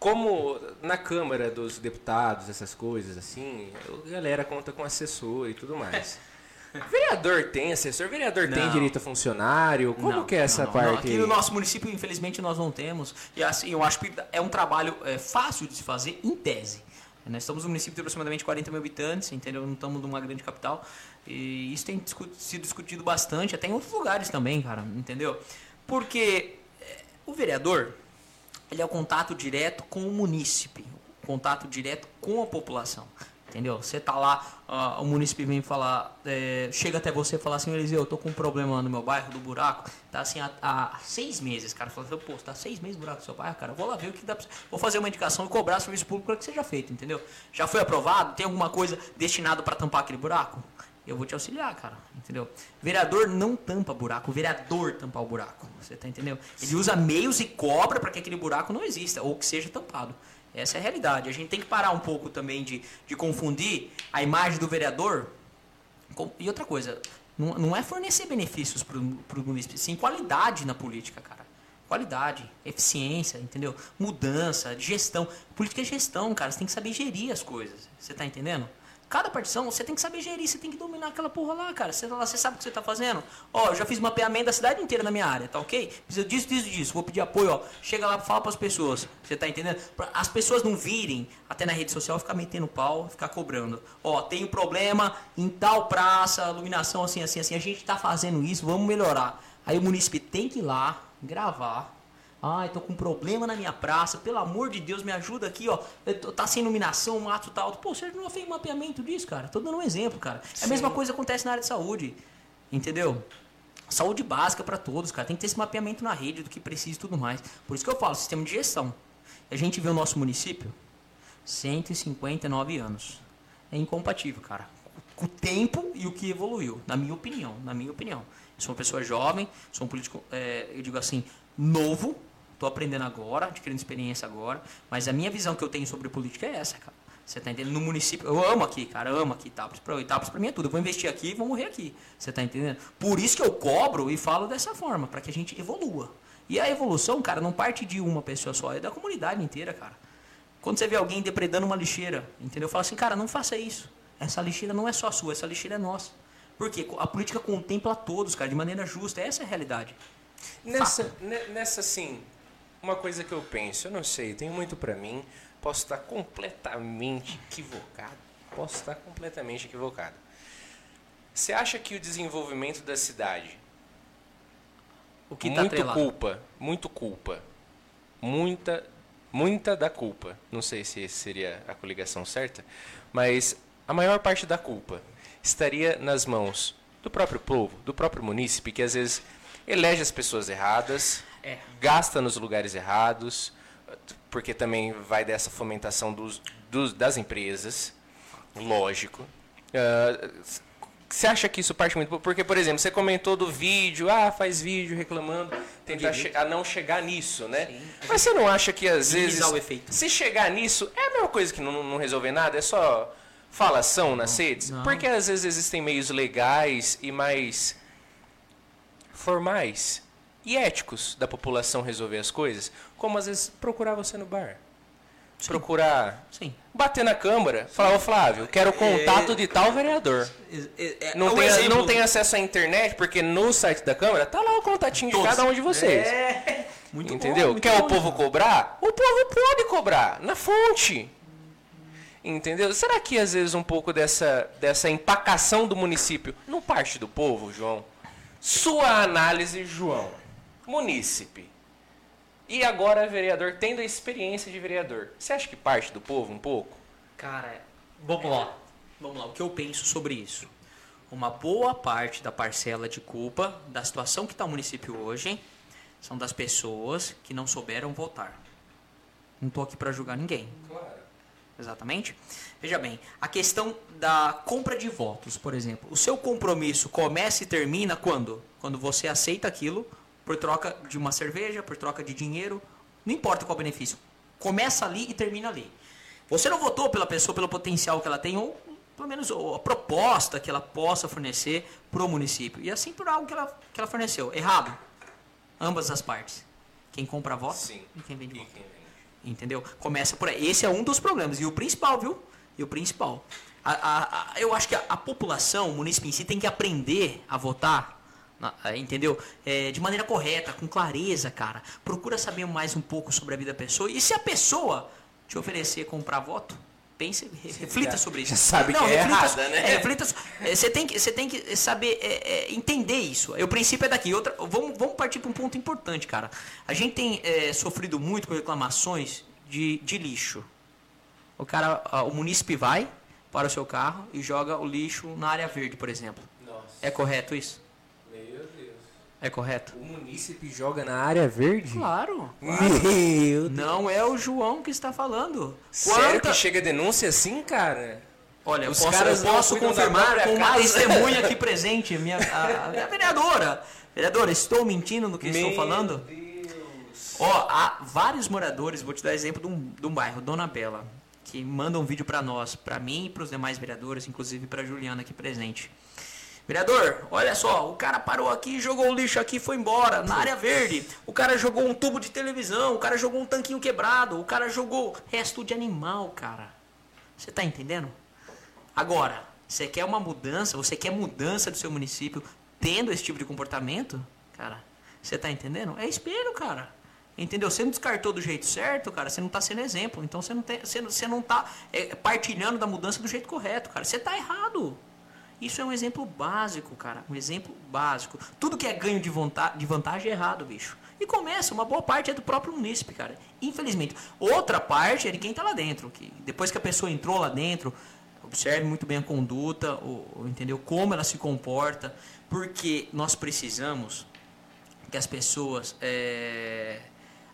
como na Câmara dos Deputados, essas coisas assim, a galera conta com assessor e tudo mais. (laughs) Vereador tem assessor? Vereador tem Não. direito a funcionário? Como Não, que é essa não, parte? Aqui no nosso município, infelizmente, nós não temos. E assim, eu acho que é um trabalho é, fácil de se fazer em tese. Nós estamos num município de aproximadamente 40 mil habitantes, entendeu? Não estamos numa grande capital. E isso tem sido discutido bastante, até em outros lugares também, cara, entendeu? Porque é, o vereador, ele é o contato direto com o munícipe, o contato direto com a população. Entendeu? Você tá lá, ah, o munícipe vem falar, é, chega até você e fala assim, Eliseu, eu tô com um problema no meu bairro do buraco, tá assim há, há seis meses, cara. Fala assim, pô, tá seis meses buraco no seu bairro, cara, vou lá ver o que dá pra... Vou fazer uma indicação e cobrar serviço público para que seja feito, entendeu? Já foi aprovado? Tem alguma coisa destinada para tampar aquele buraco? Eu vou te auxiliar, cara, entendeu? Vereador não tampa buraco, o vereador tampa o buraco, você tá entendendo? Ele usa meios e cobra para que aquele buraco não exista ou que seja tampado. Essa é a realidade. A gente tem que parar um pouco também de, de confundir a imagem do vereador com- e outra coisa, não, não é fornecer benefícios para o município, sim qualidade na política, cara. Qualidade, eficiência, entendeu? Mudança, gestão. Política é gestão, cara. Você tem que saber gerir as coisas. Você tá entendendo? Cada partição, você tem que saber gerir, você tem que dominar aquela porra lá, cara. Você, tá você sabe o que você tá fazendo? Ó, eu já fiz mapeamento da cidade inteira na minha área, tá ok? Preciso disso, disso, disso. Vou pedir apoio, ó. Chega lá, fala pras pessoas. Você tá entendendo? Pra as pessoas não virem até na rede social ficar metendo pau, ficar cobrando. Ó, tem um problema em tal praça, iluminação assim, assim, assim. A gente tá fazendo isso, vamos melhorar. Aí o município tem que ir lá, gravar, Ai, tô com um problema na minha praça, pelo amor de Deus, me ajuda aqui, ó. Tô- Tá sem iluminação, mato tá alto. Pô, você não fez mapeamento disso, cara? Tô dando um exemplo, cara. É a mesma coisa que acontece na área de saúde. Entendeu? Saúde básica para todos, cara. Tem que ter esse mapeamento na rede do que precisa e tudo mais. Por isso que eu falo, sistema de gestão. A gente vê o nosso município, 159 anos. É incompatível, cara. Com o tempo e o que evoluiu, na minha opinião. Na minha opinião. Eu sou uma pessoa jovem, sou um político, é, eu digo assim, novo. Estou aprendendo agora, adquirindo experiência agora. Mas a minha visão que eu tenho sobre política é essa, cara. Você tá entendendo? No município, eu amo aqui, cara, eu amo aqui Itápolis. Pra, pra mim é tudo. Eu vou investir aqui e vou morrer aqui. Você tá entendendo? Por isso que eu cobro e falo dessa forma, para que a gente evolua. E a evolução, cara, não parte de uma pessoa só, é da comunidade inteira, cara. Quando você vê alguém depredando uma lixeira, entendeu? Fala assim, cara, não faça isso. Essa lixeira não é só sua, essa lixeira é nossa. Porque a política contempla todos, cara, de maneira justa. Essa é a realidade. Nessa, nessa assim, uma coisa que eu penso, eu não sei, tenho muito para mim, posso estar completamente equivocado. Posso estar completamente equivocado. Você acha que o desenvolvimento da cidade o que tá muito culpa, muito culpa, muita, muita da culpa. Não sei se seria a coligação certa, mas a maior parte da culpa estaria nas mãos do próprio povo, do próprio munícipe, que às vezes elege as pessoas erradas, É. gasta nos lugares errados, porque também vai dessa fomentação dos, dos- das empresas, lógico. Ah, você acha que isso parte muito? Porque, por exemplo, você comentou do vídeo, ah, faz vídeo reclamando, tentar a não chegar nisso, né? Sim. Mas você não acha que às vezes, o efeito. se chegar nisso, é a mesma coisa que não, não resolver nada? É só falação nas redes? não. Porque às vezes existem meios legais e mais formais e éticos da população resolver as coisas, como às vezes procurar você no bar. Procurar Sim. bater na câmara, falar, ô Flávio, quero o contato de tal vereador. É, Não, é um tem, exemplo. não tem acesso à internet, porque no site da Câmara tá lá o contatinho de Todos. cada um de vocês. É. Muito Entendeu? bom, muito Quer bom, o povo cobrar? O povo pode cobrar, na fonte. Entendeu? Será que às vezes um pouco dessa, dessa empacação do município não parte do povo, João? Sua análise, João. Munícipe. E agora vereador, tendo a experiência de vereador. Você acha que parte do povo um pouco? Cara, vamos lá. Vamos lá, o que eu penso sobre isso? Uma boa parte da parcela de culpa da situação que está o município hoje são das pessoas que não souberam votar. Não estou aqui para julgar ninguém. Claro. Exatamente. Veja bem, a questão da compra de votos, por exemplo. O seu compromisso começa e termina quando? Quando você aceita aquilo por troca de uma cerveja, por troca de dinheiro, não importa qual benefício. Começa ali e termina ali. Você não votou pela pessoa pelo potencial que ela tem ou pelo menos ou a proposta que ela possa fornecer para o município e assim por algo que ela, que ela forneceu. Errado. Ambas as partes. Quem compra voto Sim. e quem vende E voto. quem vende? Entendeu? Começa por aí. Esse é um dos problemas. E o principal, viu? E o principal. A- a- a- eu acho que a, a população, o município em si, tem que aprender a votar. É, entendeu? É, de maneira correta, com clareza, cara. Procura saber mais um pouco sobre a vida da pessoa. E se a pessoa te oferecer comprar voto, pense, re- reflita já- sobre isso. já (laughs) sabe que é errada, né? é, reflita é, Você tem que, você tem que saber é, é, entender isso. O princípio é daqui. Outra, vamos, vamos partir para um ponto importante, cara. A gente tem é, sofrido muito com reclamações de, de lixo. O cara, o munícipe vai para o seu carro e joga o lixo na área verde, por exemplo. Nossa, É correto isso? Meu. É correto? O munícipe joga na área verde? Claro. Meu Não é o João que está falando. Sério Quanta- que chega denúncia assim, cara? Olha, eu Os posso, caras eu posso confirmar com uma testemunha aqui (laughs) presente, minha, a, a minha vereadora. Vereadora, estou mentindo no que estou falando? Deus. Ó, há vários moradores, vou te dar exemplo de um, de um bairro, Dona Bela, que mandam um vídeo para nós, para mim e para os demais vereadores, inclusive para Juliana aqui presente. Vereador, olha só, o cara parou aqui, jogou o lixo aqui foi embora, na área verde. O cara jogou um tubo de televisão, o cara jogou um tanquinho quebrado, o cara jogou resto de animal, cara. Você tá entendendo? Agora, você quer uma mudança, você quer mudança do seu município tendo esse tipo de comportamento? Cara, você tá entendendo? É espelho, cara. Entendeu? Você não descartou do jeito certo, cara, você não tá sendo exemplo. Então você não, tem, você, você não tá é, partilhando da mudança do jeito correto, cara. Você tá errado. Isso é um exemplo básico, cara. Um exemplo básico. Tudo que é ganho de, vonta- de vantagem é errado, bicho. E começa, uma boa parte é do próprio munícipe, cara. Infelizmente. Outra parte é de quem tá lá dentro. Que depois que a pessoa entrou lá dentro, observe muito bem a conduta, o, o- entendeu? Como ela se comporta, porque nós precisamos que as pessoas é,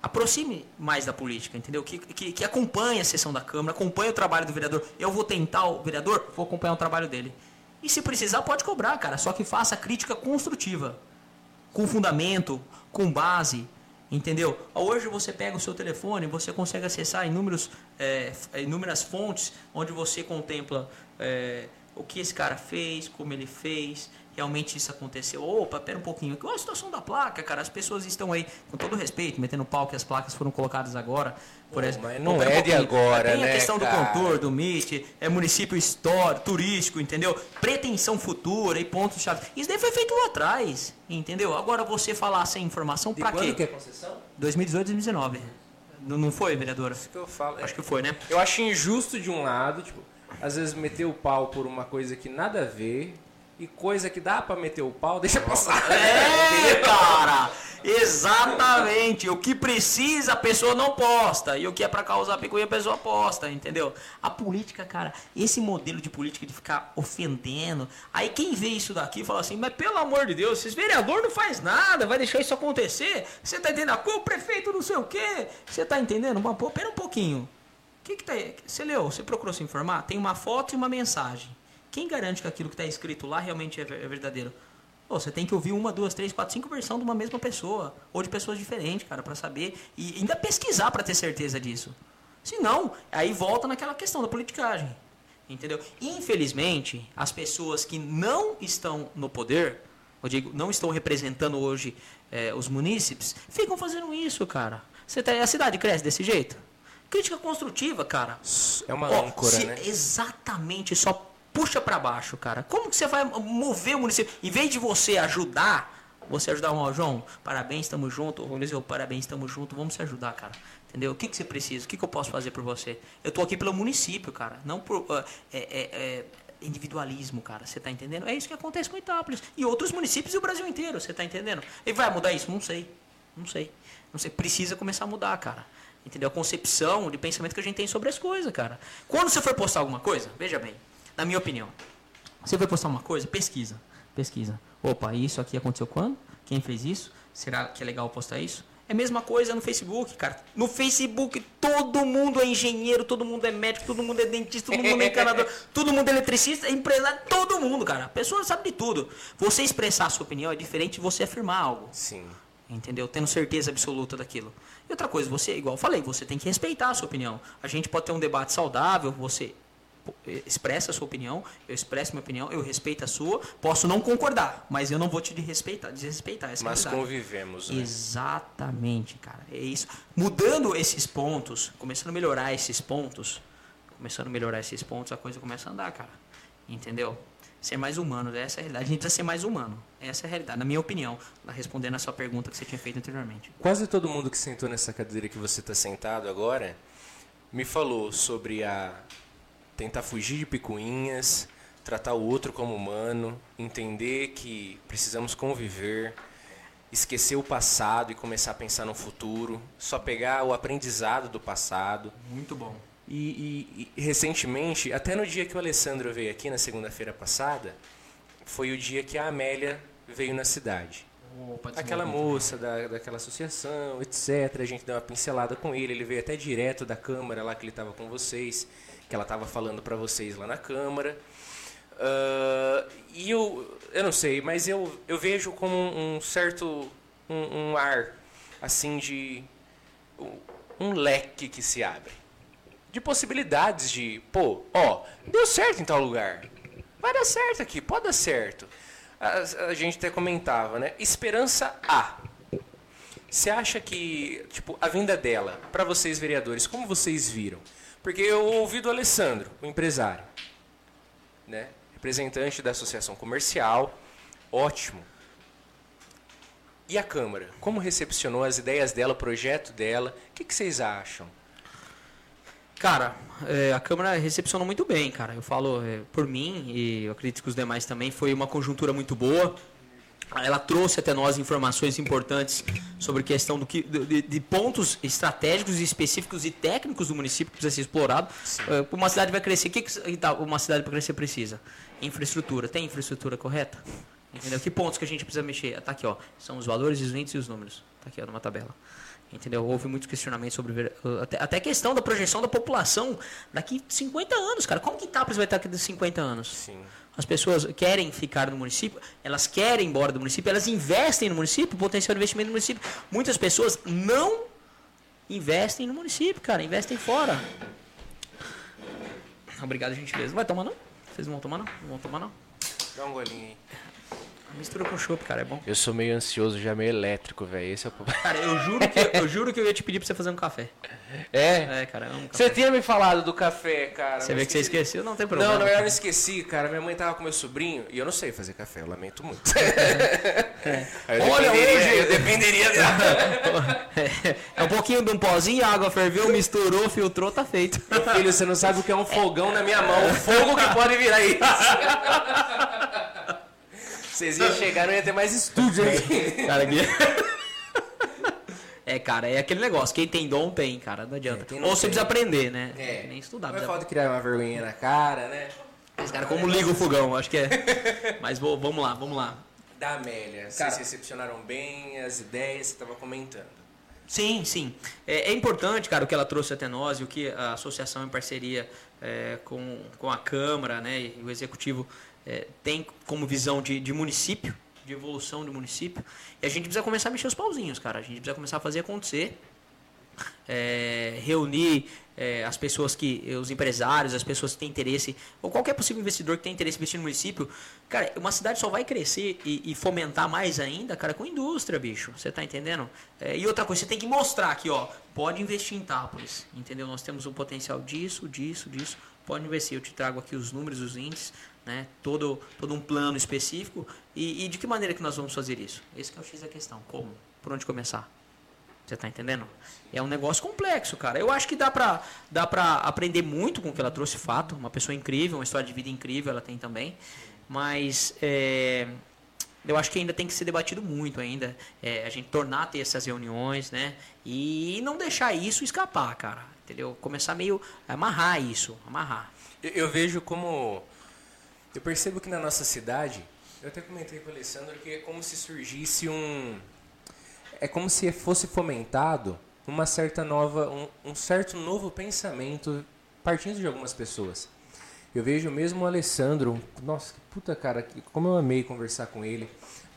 aproxime mais da política, entendeu? Que, que, que acompanhe a sessão da Câmara, acompanhe o trabalho do vereador. Eu vou tentar o vereador, vou acompanhar o trabalho dele. E se precisar, pode cobrar, cara. Só que faça crítica construtiva com fundamento, com base, entendeu? Hoje você pega o seu telefone, você consegue acessar inúmeros, é, inúmeras fontes onde você contempla é, o que esse cara fez, como ele fez, realmente isso aconteceu. Opa, pera um pouquinho. Qual a situação da placa, cara? As pessoas estão aí, com todo respeito, metendo pau que as placas foram colocadas agora. Por Pô, mas não um é de pouquinho. agora, Tem né, a questão cara? do contorno, do MIT, é município histórico, turístico, entendeu? Pretensão futura e pontos-chave. Isso daí foi feito lá atrás, entendeu? Agora você falar sem informação, De quando quê? que é concessão? 2018, 2019. Não, não foi, vereadora? Isso que eu falo. Acho que foi, né? Eu acho injusto de um lado, tipo, às vezes meter o pau por uma coisa que nada a ver e coisa que dá pra meter o pau, deixa passar. É, cara! Exatamente! O que precisa a pessoa não posta. E o que é pra causar picuinha a pessoa posta, entendeu? A política, cara, esse modelo de política de ficar ofendendo. Aí quem vê isso daqui fala assim, mas pelo amor de Deus, esses vereador não faz nada, vai deixar isso acontecer. Você tá entendendo? Ah, O prefeito não sei o quê. Você tá entendendo? Mas, pô, pera um pouquinho. O que que tá aí? Você leu? Você procurou se informar? Tem uma foto e uma mensagem. Quem garante que aquilo que está escrito lá realmente é é verdadeiro? Pô, você tem que ouvir uma, duas, três, quatro, cinco versões de uma mesma pessoa. Ou de pessoas diferentes, cara, para saber. E ainda pesquisar para ter certeza disso. Se não, aí volta naquela questão da politicagem. Entendeu? Infelizmente, as pessoas que não estão no poder, eu digo, não estão representando hoje eh, os munícipes, ficam fazendo isso, cara. Você tá, a cidade cresce desse jeito? Crítica construtiva, cara. É uma Ó, âncora, se- né? Exatamente, só puxa pra baixo, cara. Como que você vai mover o município? Em vez de você ajudar, você ajudar o João, parabéns, estamos junto. O Luiz, eu, parabéns, estamos junto. Vamos se ajudar, cara. Entendeu? O que, que você precisa? O que, que eu posso fazer por você? Eu tô aqui pelo município, cara. Não por ah, é, é, é, individualismo, cara. Você tá entendendo? É isso que acontece com Itápolis. E outros municípios e o Brasil inteiro, você tá entendendo? E vai mudar isso? Não sei. Não sei. Não sei. Precisa começar a mudar, cara. Entendeu? A concepção de pensamento que a gente tem sobre as coisas, cara. Quando você for postar alguma coisa, veja bem, na minha opinião, você vai postar uma coisa, pesquisa. Pesquisa. Opa, isso aqui aconteceu quando? Quem fez isso? Será que é legal postar isso? É a mesma coisa no Facebook, cara. No Facebook, todo mundo é engenheiro, todo mundo é médico, todo mundo é dentista, todo mundo é encanador, (laughs) todo mundo é eletricista, é empresário, todo mundo, cara. A pessoa sabe de tudo. Você expressar a sua opinião é diferente de você afirmar algo. Sim. Entendeu? Tendo certeza absoluta daquilo. E outra coisa, você, igual eu falei, você tem que respeitar a sua opinião. A gente pode ter um debate saudável, você expressa a sua opinião, eu expresso minha opinião, eu respeito a sua, posso não concordar, mas eu não vou te desrespeitar, desrespeitar essa é Mas convivemos, né? Exatamente, cara. É isso. Mudando esses pontos, começando a melhorar esses pontos, começando a melhorar esses pontos, a coisa começa a andar, cara. Entendeu? Ser mais humano, essa é a realidade. A gente precisa ser mais humano. Essa é a realidade, na minha opinião, respondendo a sua pergunta que você tinha feito anteriormente. Quase todo mundo que sentou nessa cadeira que você está sentado agora me falou sobre a tentar fugir de picuinhas, tratar o outro como humano, entender que precisamos conviver, esquecer o passado e começar a pensar no futuro, só pegar o aprendizado do passado. Muito bom. E, e- e, recentemente, até no dia que o Alessandro veio aqui, na segunda-feira passada, foi o dia que a Amélia veio na cidade. Aquela moça da, daquela associação, etc. A gente deu uma pincelada com ele. Ele veio até direto da Câmara lá que ele estava com vocês, que ela estava falando para vocês lá na Câmara. Ah, e eu, eu não sei, mas eu, eu vejo como um certo um, um ar assim de um, um leque que se abre de possibilidades de, pô, ó, deu certo em tal lugar. Vai dar certo aqui, pode dar certo. A, a gente até comentava, né? Esperança A. Você acha que, tipo, a vinda dela, para vocês vereadores, como vocês viram? Porque eu ouvi do Alessandro, o empresário, né? Representante da associação comercial, ótimo. E a Câmara? Como recepcionou as ideias dela, o projeto dela? O que, que vocês acham? Cara, é, a Câmara recepcionou muito bem, cara. Eu falo é, por mim e eu acredito que os demais também. Foi uma conjuntura muito boa. Ela trouxe até nós informações importantes sobre questão do que, de, de pontos estratégicos e específicos e técnicos do município que precisa ser explorado. Uh, uma cidade vai crescer, o que, que tá, uma cidade para crescer precisa? Infraestrutura. Tem infraestrutura correta? Entendeu? Que pontos que a gente precisa mexer? Tá aqui, ó. São os valores, os índices e os números. Tá aqui, ó, numa tabela. Entendeu? Houve muitos questionamentos sobre. Até, até questão da projeção da população daqui 50 anos, cara. Como que Itápolis vai estar daqui 50 anos? Sim. As pessoas querem ficar no município, elas querem ir embora do município, elas investem no município, potencial investimento no município. Muitas pessoas não investem no município, cara, investem fora. Obrigado, gentileza. Vai tomar não? Vocês não vão tomar não? Não vão tomar não? Dá um golinho aí. Mistura com chopp, cara, é bom. Eu sou meio ansioso, já meio elétrico, velho. Esse é o problema. (laughs) Cara, eu juro, que, eu juro que eu ia te pedir pra você fazer um café. É? É, cara, eu Você tinha me falado do café, cara. Você vê que você esqueceu, não tem problema. Não, não, eu não esqueci, cara. Minha mãe tava com meu sobrinho e eu não sei fazer café, eu lamento muito. (laughs) Aí eu Olha, hoje- Eu dependeria dela. (laughs) É um pouquinho de um pozinho, água ferveu, misturou, filtrou, tá feito. Meu filho, você não sabe o que é um fogão na minha mão. O fogo que pode virar isso. Vocês iam chegar, não ia ter mais estúdio aqui. (laughs) Cara, aqui. É, cara, é aquele negócio. Quem tem dom tem, cara. Não adianta. É, não Ou você precisa aprender, né? É. Nem estudar. Não é falta de criar uma vergonhinha na cara, né? Mas, cara, como liga o fogão? Acho que é. (laughs) Mas vou- vamos lá, vamos lá. Da Amélia, Cara. vocês recepcionaram bem as ideias que você estava comentando. Sim, sim. É, é importante, cara, o que ela trouxe até nós e o que a associação em parceria é, com, com a Câmara né, e o Executivo é, tem como visão de, de município, de evolução do município. E a gente precisa começar a mexer os pauzinhos, cara. A gente precisa começar a fazer acontecer. é, reunir é, as pessoas que, os empresários, as pessoas que têm interesse, ou qualquer possível investidor que tem interesse em investir no município. Cara, uma cidade só vai crescer e, e fomentar mais ainda, cara, com indústria, bicho. Você tá entendendo? É, e outra coisa, você tem que mostrar aqui, ó, pode investir em Itápolis, entendeu? Nós temos um potencial disso, disso, disso. Pode investir. Eu te trago aqui os números, os índices, né? Todo, todo um plano específico. E, e de que maneira que nós vamos fazer isso? Esse que é o X da questão. Como? Por onde começar? Você tá entendendo? É um negócio complexo, cara. Eu acho que dá pra, dá aprender muito com o que ela trouxe, fato. Uma pessoa incrível, uma história de vida incrível ela tem também. Mas é, eu acho que ainda tem que ser debatido muito ainda. É, a gente tornar a ter essas reuniões, né? E não deixar isso escapar, cara. Entendeu? Começar meio a amarrar isso, amarrar. Eu, eu vejo como. Eu percebo que na nossa cidade, eu até comentei com o Alessandro que é como se surgisse um. É como se fosse fomentado uma certa nova. um, um certo novo pensamento partindo de algumas pessoas. Eu vejo mesmo o Alessandro, nossa, que puta cara, como eu amei conversar com ele.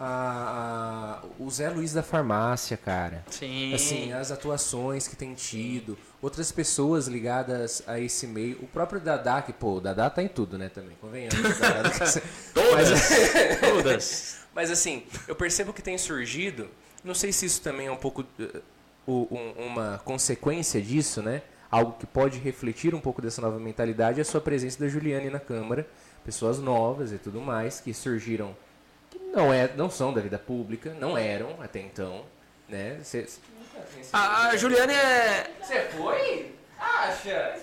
A- a- o Zé Luiz da farmácia, cara. Sim. Assim, as atuações que tem tido, outras pessoas ligadas a esse meio, o próprio Dadá, que, pô, o Dadá tá em tudo, né, também, convenhamos. (laughs) quer ser- Todas. (laughs) Todas. Mas assim, eu percebo que tem surgido, não sei se isso também é um pouco uh, um- uma consequência disso, né? Algo que pode refletir um pouco dessa nova mentalidade, é a sua presença da Juliane na Câmara, pessoas novas e tudo mais, que surgiram, não, é, não são da vida pública, não eram até então, né? Cê- A, a Juliane é. Você foi? Acha?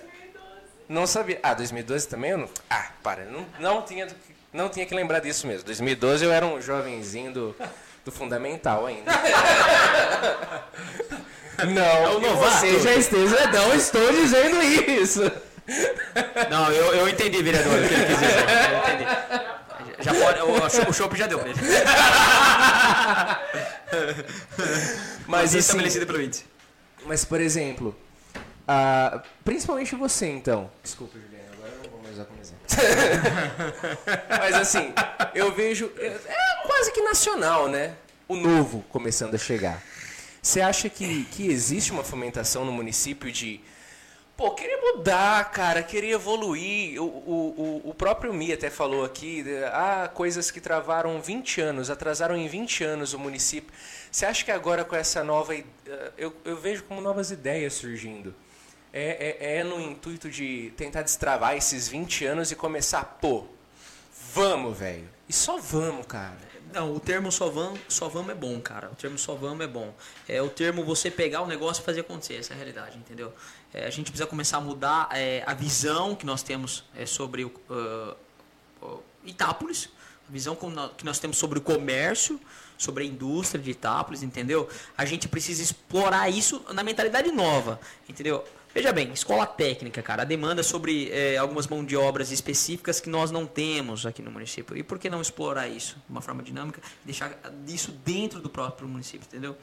Não sabia. Ah, 2012 também? Eu não... Ah, para. Não, não, tinha, não tinha que lembrar disso mesmo. 2012 eu era um jovenzinho do, do fundamental ainda. (laughs) Não, que novato. você já esteja. Não estou dizendo isso. Não, eu, eu entendi, vereador, o que ele quis dizer. Eu entendi. Já pode, o, o chopp já deu pra (laughs) ele. Mas assim, estabelecido pelo índice. Mas, por exemplo, ah, principalmente você, então. Desculpa, Juliana, agora eu não vou mais usar como exemplo. (laughs) Mas, assim, eu vejo. É é quase que nacional, né? O novo começando a chegar. Você acha que, que existe uma fomentação no município de. Pô, querer mudar, cara, querer evoluir. O, o, o- próprio Mi até falou aqui, ah, coisas que travaram 20 anos, atrasaram em 20 anos o município. Você acha que agora com essa nova. eh, Eu, eu vejo como novas ideias surgindo. É, é, é no intuito de tentar destravar esses 20 anos e começar, pô, vamos, velho. E só vamos, cara. Não, o termo só vamos, só vamos é bom, cara. O termo só vamos é bom. É o termo você pegar o negócio e fazer acontecer. Essa é a realidade, entendeu? É, a gente precisa começar a mudar é, a visão que nós temos é, sobre o, o Itápolis. A visão que nós temos sobre o comércio, sobre a indústria de Itápolis, entendeu? A gente precisa explorar isso na mentalidade nova, entendeu? Veja bem, escola técnica, cara, a demanda sobre é, algumas mãos de obras específicas que nós não temos aqui no município. E por que não explorar isso de uma forma dinâmica, deixar isso dentro do próprio município, entendeu?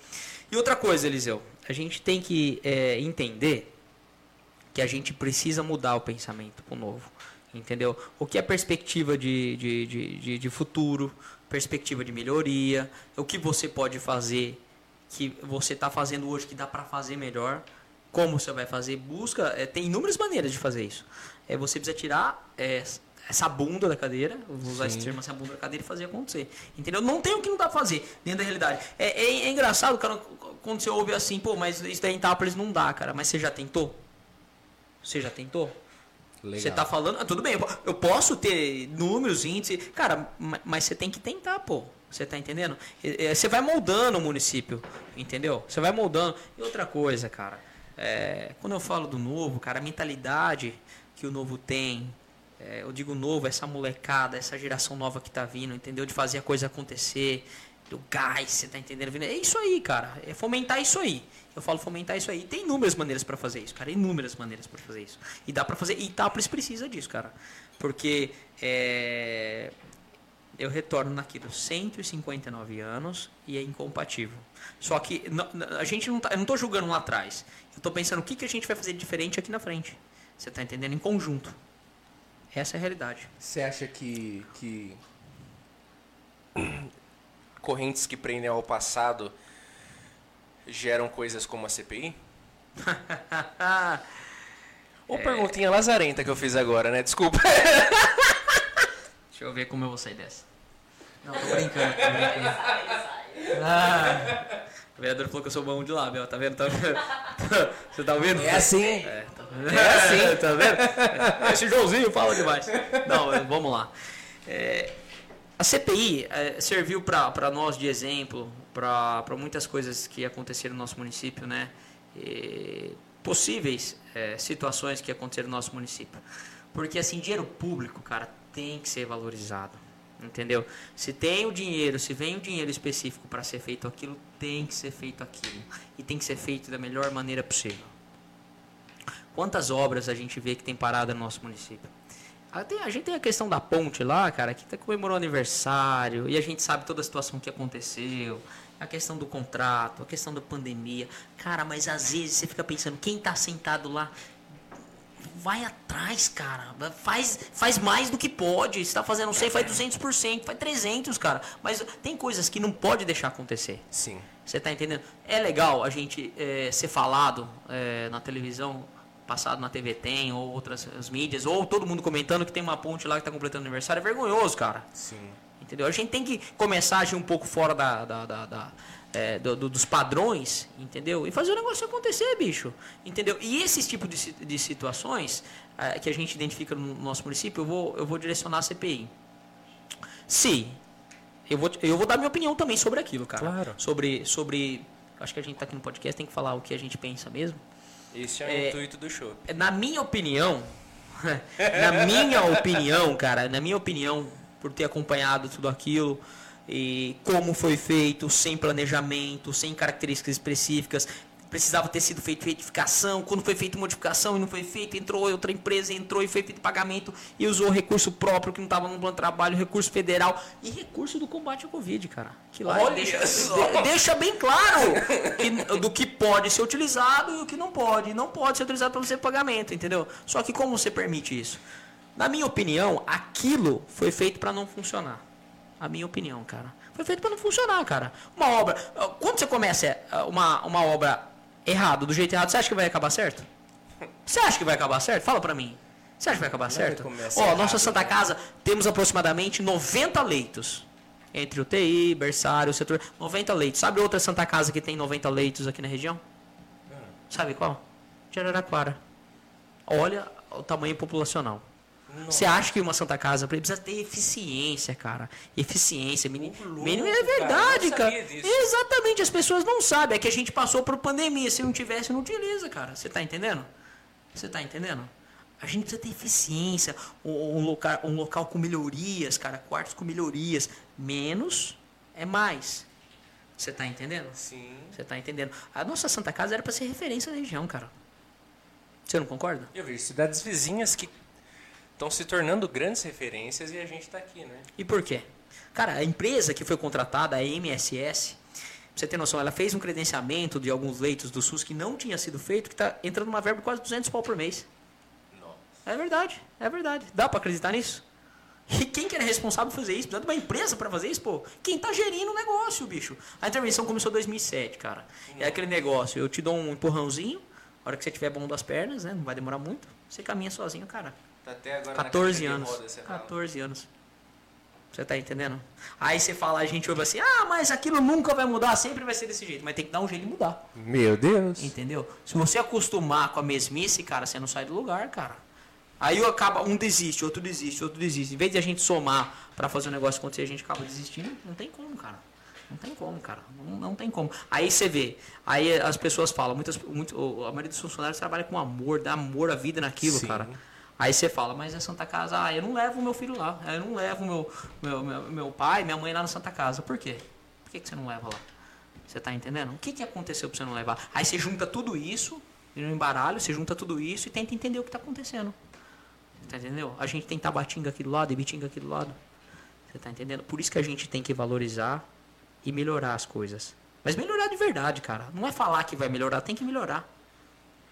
E outra coisa, Eliseu, a gente tem que é, entender que a gente precisa mudar o pensamento para o novo, entendeu? O que é perspectiva de, de, de, de, de futuro, perspectiva de melhoria, o que você pode fazer que você está fazendo hoje que dá para fazer melhor, como você vai fazer, busca, é, tem inúmeras maneiras de fazer isso. É, você precisa tirar é, essa bunda da cadeira, vou usar Sim. esse termo, essa bunda da cadeira e fazer acontecer. Entendeu? Não tem o que não dá pra fazer dentro da realidade. É, é, é engraçado, cara, quando você ouve assim, pô, mas isso daí em Itápolis não dá, cara. Mas você já tentou? Você já tentou? Legal. Você tá falando, ah, tudo bem, eu posso ter números, índices, cara, mas você tem que tentar, pô. Você tá entendendo? Você vai moldando o município, entendeu? Você vai moldando. E outra coisa, cara, é, quando eu falo do novo, cara, a mentalidade que o novo tem, é, eu digo novo, essa molecada, essa geração nova que tá vindo, entendeu? De fazer a coisa acontecer, do gás, você tá entendendo? É isso aí, cara. É fomentar isso aí. Eu falo fomentar isso aí. Tem inúmeras maneiras para fazer isso, cara. Inúmeras maneiras para fazer isso. E dá para fazer. E Itápolis precisa disso, cara. Porque é, eu retorno naquilo 159 anos e é incompatível. Só que a gente não tá, eu não estou julgando lá atrás. Eu estou pensando o que, que a gente vai fazer diferente aqui na frente. Você está entendendo? Em conjunto. Essa é a realidade. Você acha que, que (coughs) correntes que prendem ao passado geram coisas como a CPI? Ou (laughs) é... perguntinha lazarenta que eu fiz agora, né? Desculpa. (laughs) Deixa eu ver como eu vou sair dessa. Não, tô brincando. Tô brincando. Ah, o vereador falou que eu sou bom de lábio, tá vendo? Tá vendo? (laughs) Você tá ouvindo? É assim. É, tá vendo? É assim. tá vendo? Esse Joãozinho fala demais. Não, vamos lá. É, a CPI é, serviu para nós de exemplo, para muitas coisas que aconteceram no nosso município, né? E possíveis é, situações que aconteceram no nosso município. Porque, assim, dinheiro público, cara, tem que ser valorizado. Entendeu? Se tem o dinheiro, se vem o dinheiro específico para ser feito aquilo, tem que ser feito aquilo. E tem que ser feito da melhor maneira possível. Quantas obras a gente vê que tem parada no nosso município? A gente tem a questão da ponte lá, cara, que tá comemorou aniversário, e a gente sabe toda a situação que aconteceu, a questão do contrato, a questão da pandemia. Cara, mas às vezes você fica pensando, quem está sentado lá vai atrás, cara. Faz, faz mais do que pode. Se tá fazendo 100, faz 200%, faz 300, cara. Mas tem coisas que não pode deixar acontecer. Sim. Você tá entendendo? É legal a gente é, ser falado é, na televisão, passado na TV Tem, ou outras mídias, ou todo mundo comentando que tem uma ponte lá que tá completando aniversário. É vergonhoso, cara. Sim. Entendeu? A gente tem que começar a agir um pouco fora da, da, da, da é, do, do, dos padrões, entendeu? E fazer o negócio acontecer, bicho, entendeu? E esses tipos de, de situações é, que a gente identifica no nosso município, eu vou, eu vou direcionar a CPI. Se eu vou, eu vou dar minha opinião também sobre aquilo, cara. Claro. Sobre, sobre, acho que a gente está aqui no podcast, tem que falar o que a gente pensa mesmo. Esse é, é o intuito do show. Na minha opinião, (laughs) na minha opinião, cara, na minha opinião, por ter acompanhado tudo aquilo, e como foi feito, sem planejamento, sem características específicas. Precisava ter sido feita retificação. Quando foi feita modificação e não foi feito, entrou outra empresa, entrou e foi feito pagamento e usou recurso próprio que não estava no plano de trabalho, recurso federal e recurso do combate à Covid, cara. Que lá deixa, de, deixa, bem claro que, do que pode ser utilizado e o que não pode. Não pode ser utilizado para você pagamento, entendeu? Só que como você permite isso? Na minha opinião, aquilo foi feito para não funcionar. A minha opinião, cara. Foi feito para não funcionar, cara. Uma obra. Quando você começa é, uma, uma obra errado, do jeito errado, você acha que vai acabar certo? Você acha que vai acabar certo? Fala pra mim. Você acha que vai acabar certo? Ó, oh, nossa Santa Casa temos aproximadamente 90 leitos. Entre UTI, berçário, setor. 90 leitos. Sabe outra Santa Casa que tem 90 leitos aqui na região? Sabe qual? De Araraquara. Olha o tamanho populacional. Você acha que uma Santa Casa precisa ter eficiência, cara? Eficiência, menino é verdade, cara. cara. Exatamente, as pessoas não sabem. É que a gente passou por pandemia. Se não tivesse, não utiliza, cara. Você tá entendendo? Você tá entendendo? A gente precisa ter eficiência, um, um local, um local com melhorias, cara, quartos com melhorias. Menos é mais. Você tá entendendo? Sim. Você tá entendendo? A nossa Santa Casa era para ser referência da região, cara. Você não concorda? Eu vejo cidades vizinhas que estão se tornando grandes referências e a gente está aqui, né? E por quê? Cara, a empresa que foi contratada, a MSS, pra você ter noção, ela fez um credenciamento de alguns leitos do SUS que não tinha sido feito, que está entrando uma verba de quase 200 pau por mês. Nossa. É verdade, é verdade. Dá para acreditar nisso? E quem que era responsável por fazer isso? Precisa de uma empresa para fazer isso, pô? Quem tá gerindo o negócio, bicho? A intervenção começou em 2007, cara. É aquele negócio, eu te dou um empurrãozinho, a hora que você tiver bom das pernas, né? Não vai demorar muito. Você caminha sozinho, cara. Tá até agora 14 na caixa de anos. roda, você fala. 14 anos. Você tá entendendo? Aí você fala, a gente ouve assim, ah, mas aquilo nunca vai mudar, sempre vai ser desse jeito. Mas tem que dar um jeito de mudar. Meu Deus. Entendeu? Se você acostumar com a mesmice, cara, você não sai do lugar, cara. Aí acaba, um desiste, outro desiste, outro desiste. Em vez de a gente somar pra fazer o negócio acontecer, a gente acaba desistindo. Não tem como, cara. Não tem como, cara. Não, não tem como. Aí você vê, aí as pessoas falam, muitas, muito, a maioria dos funcionários trabalha com amor, dá amor à vida naquilo, Sim. cara. Aí você fala, mas é Santa Casa, ah, eu não levo meu filho lá, eu não levo meu, meu, meu, meu pai, minha mãe lá na Santa Casa. Por quê? Por que, que você não leva lá? Você tá entendendo? O que, que aconteceu pra você não levar? Aí você junta tudo isso, no embaralho, você junta tudo isso e tenta entender o que tá acontecendo. Tá entendeu? A gente tem Tabatinga aqui do lado e Bitinga aqui do lado. Você tá entendendo? Por isso que a gente tem que valorizar e melhorar as coisas. Mas melhorar de verdade, cara. Não é falar que vai melhorar, tem que melhorar.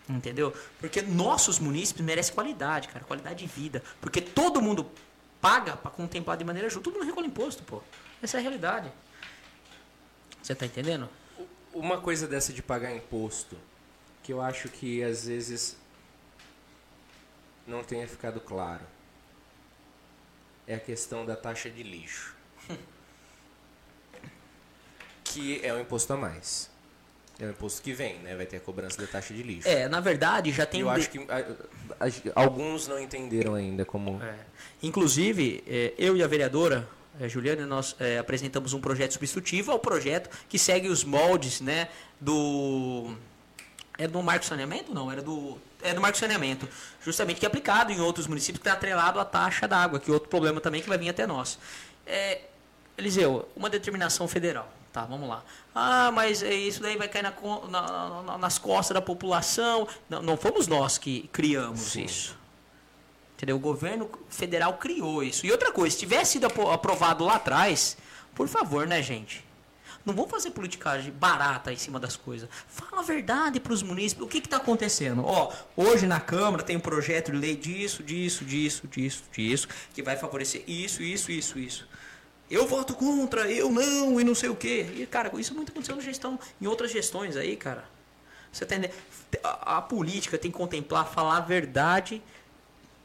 Entendeu? Porque nossos munícipes merecem qualidade, cara, qualidade de vida. Porque todo mundo paga para contemplar de maneira justa. Todo mundo recolhe imposto, pô. Essa é a realidade. Você tá entendendo? Uma coisa dessa de pagar imposto, que eu acho que às vezes não tenha ficado claro, é a questão da taxa de lixo. (laughs) que é um imposto a mais. É imposto que vem, né? Vai ter a cobrança da taxa de lixo. É, na verdade, já tem eu acho que a- a- alguns não entenderam ainda como. É. Inclusive, é, eu e a vereadora é, Juliana, nós é, apresentamos um projeto substitutivo ao projeto que segue os moldes né, do. É do Marco Saneamento? Não, era do. É do Marco Saneamento. Justamente que é aplicado em outros municípios que está atrelado à taxa d'água, que é outro problema também que vai vir até nós. É, Eliseu, uma determinação federal. Tá, vamos lá. Ah, mas é isso daí vai cair na na- na- nas costas da população. Não, não fomos nós que criamos Sim. isso. Entendeu? O governo federal criou isso. E outra coisa, se tivesse sido apro- aprovado lá atrás, por favor, né, gente? Não vamos fazer politicagem barata em cima das coisas. Fala a verdade para os munícipes. O que está acontecendo? Ó, hoje na Câmara tem um projeto de lei disso, disso, disso, disso, disso, que vai favorecer isso, isso, isso, isso. Eu voto contra, eu não, e não sei o quê. E, cara, isso muito aconteceu na gestão, em outras gestões aí, cara. Você tá? A, a política tem que contemplar, falar a verdade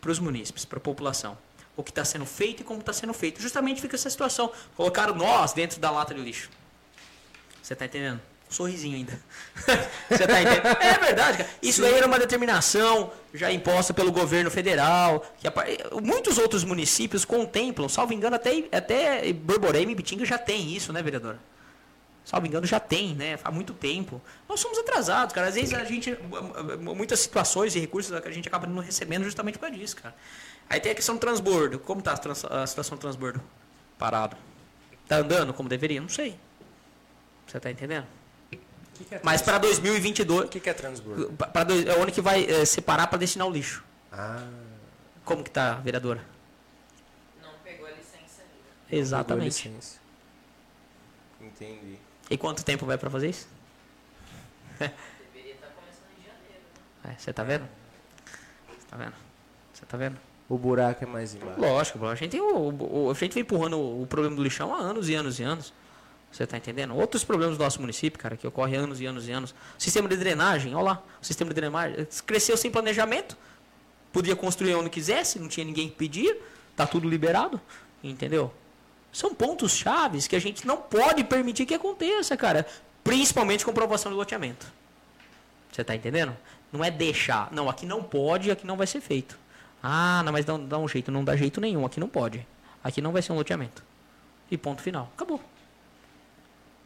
para os munícipes, para a população. O que está sendo feito e como está sendo feito. Justamente fica essa situação. Colocaram nós dentro da lata de lixo. Você está entendendo? Sorrisinho ainda. (laughs) Você está entendendo? É verdade, cara. Isso daí era uma determinação já imposta pelo governo federal. Que muitos outros municípios contemplam, salvo engano, até, até Borborema e Bitinga já tem isso, né, vereadora? Salvo engano, já tem, né? Há muito tempo. Nós somos atrasados, cara. Às vezes a gente. Muitas situações e recursos que a gente acaba não recebendo justamente por disso, cara. Aí tem a questão do transbordo. Como tá a, trans- a situação do transbordo? Parado. Tá andando como deveria? Não sei. Você tá entendendo? Que, que é Mas para trans- 2022. O que, que é transbordo? pra- pra dois- é o ano que vai eh, separar para destinar o lixo. Ah, Como que tá, vereadora? Não pegou a licença ainda. pegou Exatamente. licença. Entendi. E quanto tempo vai para fazer isso? Deveria estar começando em janeiro. né? É, Você tá vendo? Você tá vendo? Você tá vendo? O buraco é mais embaixo. Lógico, a gente, tem o, o- a gente vem empurrando o, o problema do lixão há anos e anos e anos. Você tá entendendo? Outros problemas do nosso município, cara, que ocorrem há anos e anos e anos. Sistema de drenagem, olha lá. O sistema de drenagem cresceu sem planejamento. Podia construir onde quisesse, não tinha ninguém que pedia. Tá tudo liberado. Entendeu? São pontos chaves que a gente não pode permitir que aconteça, cara. Principalmente com aprovação do loteamento. Você tá entendendo? Não é deixar. Não, aqui não pode, aqui não vai ser feito. Ah, não, mas dá, dá um jeito. Não dá jeito nenhum. Aqui não pode. Aqui não vai ser um loteamento. E ponto final. Acabou.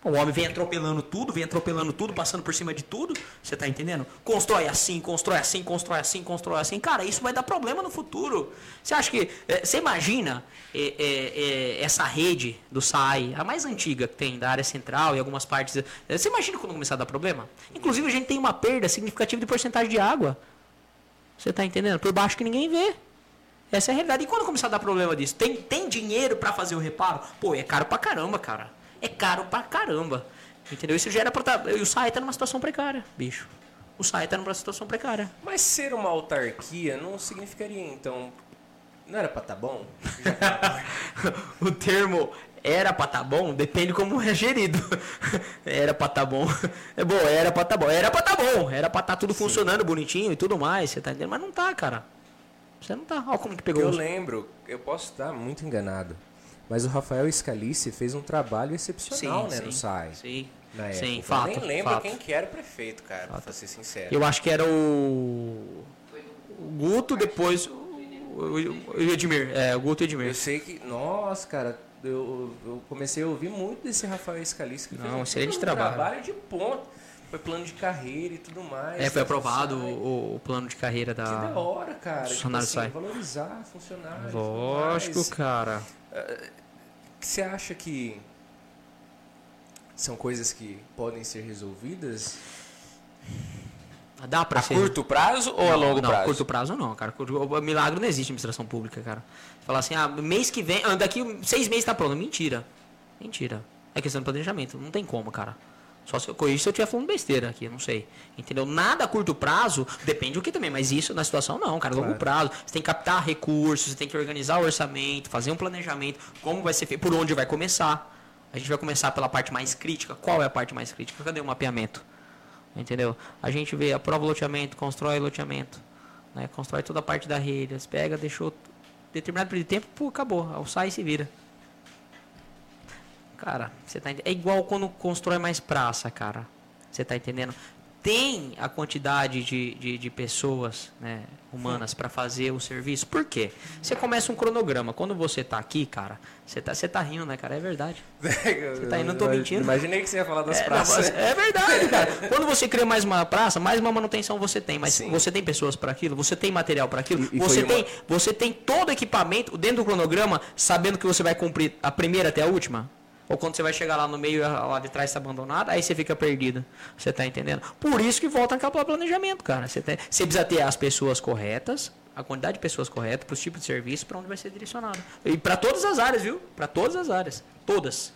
O homem vem atropelando tudo, vem atropelando tudo, passando por cima de tudo. Você tá entendendo? Constrói assim, constrói assim, constrói assim, constrói assim. Cara, isso vai dar problema no futuro. Você acha que. é, você imagina é, é, é, essa rede do SAI, a mais antiga que tem da área central e algumas partes. é, Você imagina quando começar a dar problema? Inclusive, a gente tem uma perda significativa de porcentagem de água. Você tá entendendo? Por baixo que ninguém vê. Essa é a realidade. E quando começar a dar problema disso? Tem, tem dinheiro pra fazer o reparo? Pô, é caro pra caramba, cara. É caro pra caramba. Entendeu? Isso já era pra tá, E o SAI tá numa situação precária, bicho. O SAI tá numa situação precária. Mas ser uma autarquia não significaria, então. Não era pra tá bom? (laughs) o termo era pra tá bom depende como é gerido. (laughs) era pra tá bom. É bom, era pra tá bom. Era pra tá bom. Era pra tá tudo funcionando bonitinho e tudo mais. Você tá entendendo? Mas não tá, cara. Você não tá. Olha como que pegou Eu os- lembro, eu posso estar muito enganado, mas o Rafael Scalice fez um trabalho excepcional né, no SAI. Sim. Na época. Sim, Eu fato. Nem lembro fato. quem que era o prefeito, cara, pra ser sincero. Eu acho que era o. O Guto, depois o, Edmir. É, o Guto e o Eu Edmir. sei que, nossa, cara, eu, eu comecei a ouvir muito desse Rafael Scalice que Não, fez um, excelente um trabalho. trabalho de ponto. Foi plano de carreira e tudo mais. É, foi do aprovado o, o plano de carreira Que da da. hora, cara. Tipo funcionário assim, SAI. valorizar funcionários. e tudo Lógico, cara. Você acha que são coisas que podem ser resolvidas? Dá pra A ser. curto prazo ou a Não, longo não, prazo? curto prazo não, cara. Curto- milagre não existe em administração pública, cara. Falar assim, ah, mês que vem, ah, daqui seis meses tá pronto. Mentira. Mentira. É questão de planejamento. Não tem como, cara. Só se eu corrigir se eu estiver falando besteira aqui, não sei. Entendeu? Nada a curto prazo, depende do que também, mas isso na situação não, cara. Longo Claro. prazo. Você tem que captar recursos, você tem que organizar o orçamento, fazer um planejamento, como vai ser feito, por onde vai começar. A gente vai começar pela parte mais crítica. Qual é a parte mais crítica? Cadê o mapeamento? Entendeu? A gente vê, aprova o loteamento, constrói o loteamento, né? constrói toda a parte da rede, pega, deixou determinado período de tempo, pô, acabou, sai e se vira. Cara, você tá é igual quando constrói mais praça, cara. Você tá entendendo? Tem a quantidade de, de, de pessoas né, humanas para fazer o serviço. Por quê? Você começa um cronograma. Quando você tá aqui, cara, você tá, você tá rindo, né, cara? É verdade. Você tá aí, não tô mentindo. Imaginei que você ia falar das É, praças. não, é verdade, cara. Quando você cria mais uma praça, mais uma manutenção você tem. Mas Sim. você tem pessoas para aquilo, você tem material para aquilo, E- e você tem, uma- você tem todo o equipamento dentro do cronograma, sabendo que você vai cumprir a primeira até a última. Ou quando você vai chegar lá no meio, lá de trás está abandonado, aí você fica perdido. Você tá entendendo? Por isso que volta naquele planejamento, cara. Você, tem- você precisa ter as pessoas corretas, a quantidade de pessoas corretas, para os tipos de serviço, para onde vai ser direcionado. E para todas as áreas, viu? Para todas as áreas. Todas.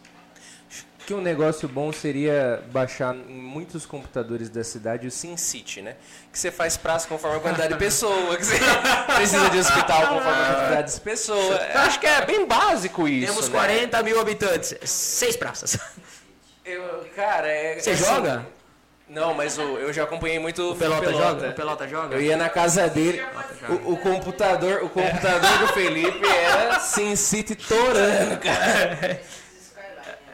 Que um negócio bom seria baixar em muitos computadores da cidade o Sim. SimCity, né? Que você faz prazo conforme a quantidade de pessoa, que você (laughs) precisa de hospital conforme a quantidade de pessoa. Eu acho que é bem básico isso. Temos né? 40 mil habitantes, seis praças. Eu, cara, é. Você assim, joga? Não, mas o- eu já acompanhei muito O Pelota, joga? O Pelota joga? Eu ia na casa dele, o, o computador, o computador do Felipe era (laughs) SimCity torando, cara.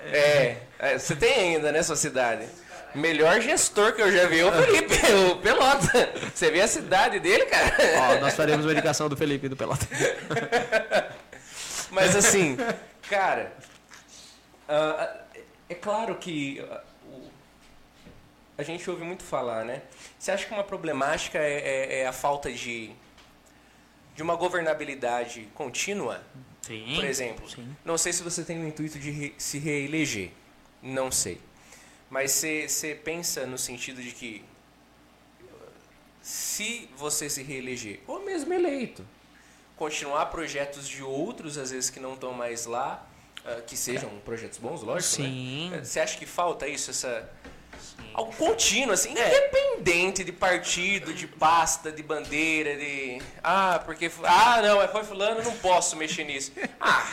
É, é, você tem ainda, né, sua cidade? Melhor gestor que eu já vi é o Felipe, (laughs) o Pelota. Você vê a cidade dele, cara? Ó, nós faremos uma indicação do Felipe do Pelota. (laughs) Mas assim, cara, ah, é claro que ah, A gente ouve muito falar, né? Você acha que uma problemática é, é- é a falta de, de uma governabilidade contínua? Sim. Por exemplo, Sim. não sei se você tem o intuito de re- se reeleger. Não sei. Mas você pensa no sentido de que se você se reeleger, ou mesmo eleito. continuar projetos de outros, às vezes que não estão mais lá, ah, que sejam projetos bons, lógico, Sim. né? Você acha que falta isso, essa... Algo contínuo, assim, independente de partido, de pasta, de bandeira, de... Ah, porque... Ah, não, foi fulano, não posso mexer nisso. Ah,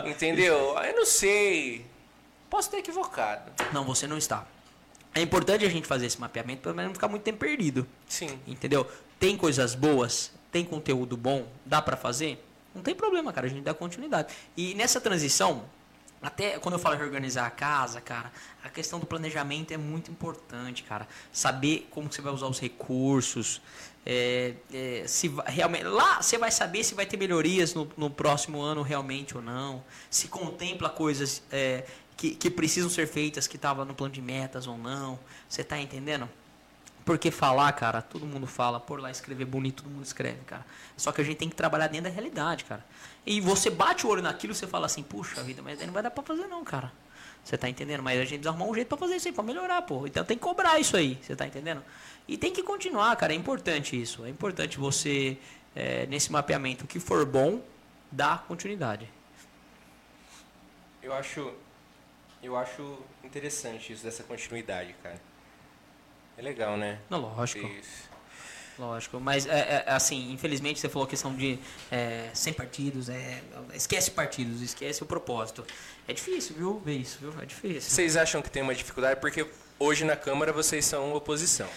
(laughs) entendeu? Eu não sei. Posso ter equivocado. Não, você não está. É importante a gente fazer esse mapeamento para não ficar muito tempo perdido. Sim. Entendeu? Tem coisas boas, tem conteúdo bom, dá pra fazer? Não tem problema, cara, a gente dá continuidade. E nessa transição, até quando eu falo reorganizar a casa, cara, a questão do planejamento é muito importante, cara. Saber como você vai usar os recursos, é, é, se realmente lá você vai saber se vai ter melhorias no, no próximo ano realmente ou não, se contempla coisas é, que, que precisam ser feitas, que estavam no plano de metas ou não. Você tá entendendo? Porque falar, cara, todo mundo fala, por lá escrever bonito, todo mundo escreve, cara. Só que a gente tem que trabalhar dentro da realidade, cara. E você bate o olho naquilo, você fala assim, puxa vida, mas aí não vai dar pra fazer não, cara. Você tá entendendo? Mas a gente arrumar um jeito pra fazer isso aí, pra melhorar, pô. Então tem que cobrar isso aí, você tá entendendo? E tem que continuar, cara. É importante isso. É importante você, é, nesse mapeamento, o que for bom, dar continuidade. Eu acho, eu acho interessante isso dessa continuidade, cara. É legal, né? Não, lógico. Isso. Lógico, mas é, é, assim, infelizmente você falou a questão de é, sem partidos, é, esquece partidos, esquece o propósito. É difícil, viu, ver isso, viu? É difícil. Vocês acham que tem uma dificuldade? Porque hoje na Câmara vocês são oposição.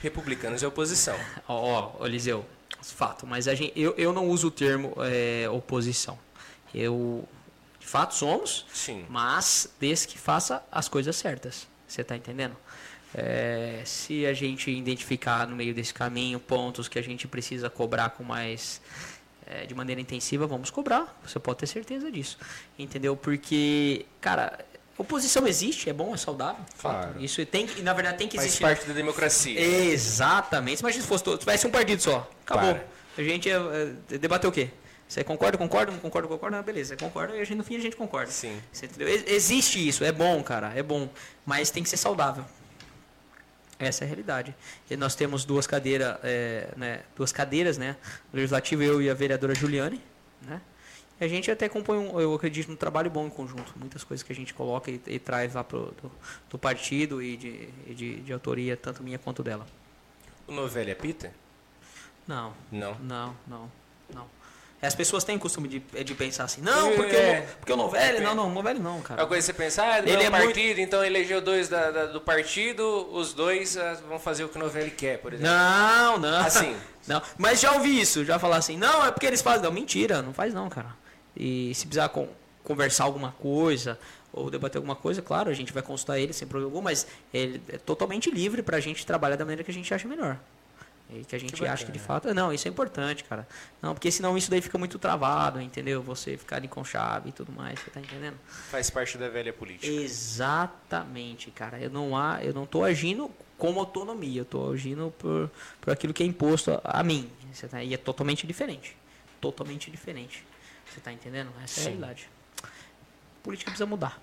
Republicanos é oposição. (laughs) Ó, ó, Eliseu, fato, mas a gente, eu, eu não uso o termo é, oposição. Eu, de fato, somos, Sim. mas desde que faça as coisas certas. Você tá entendendo? É, se a gente identificar no meio desse caminho pontos que a gente precisa cobrar com mais é, de maneira intensiva, vamos cobrar. Você pode ter certeza disso, entendeu? Porque, cara, oposição existe, é bom, é saudável. Claro. Isso tem que, na verdade, tem que Faz existir. parte da democracia. Exatamente. Imagina se fosse todo, se tivesse um partido só. Acabou. Para. A gente ia eh, debater o quê? Você concorda, concorda, não concorda, concorda? Ah, beleza, você concorda e a gente, no fim a gente concorda. Sim. Você entendeu? Ex- Existe isso, é bom, cara, é bom. Mas tem que ser saudável. Essa é a realidade. E nós temos duas cadeiras, é, né, duas cadeiras, né? Legislativo, eu e a vereadora Juliane, né? E a gente até compõe, um, eu acredito, um trabalho bom em conjunto. Muitas coisas que a gente coloca e, e traz lá pro, do, do partido e, de, e de, de autoria, tanto minha quanto dela. O Novelli é pita? Não, Não. não, não, não. As pessoas têm o costume de, de pensar assim, não, É. porque, o, no- porque o Novelli, não, não, Novelli não, É cara. uma coisa que você pensa, ah, Ele é é partido, então elegeu dois da- da- do partido, os dois ah, vão fazer o que o Novelli quer, por exemplo. Não, não. Assim. (laughs) Não, mas já ouvi isso, já falar assim, não, é porque eles fazem. Não, mentira, não faz não, cara. E se precisar con- conversar alguma coisa ou debater alguma coisa, claro, a gente vai consultar ele sem problema algum, mas ele é totalmente livre pra gente trabalhar da maneira que a gente acha melhor. E que a gente Que acha que de fato. Não, isso é importante, cara. Não, porque senão isso daí fica muito travado, entendeu? Você ficar ali com chave e tudo mais, você tá entendendo? Faz parte da velha política. Exatamente, cara. Eu não há, eu não tô agindo como autonomia, eu tô agindo por, por aquilo que é imposto a, a mim. Você tá, e é totalmente diferente. Totalmente diferente. Você tá entendendo? Essa é a realidade. A política precisa mudar.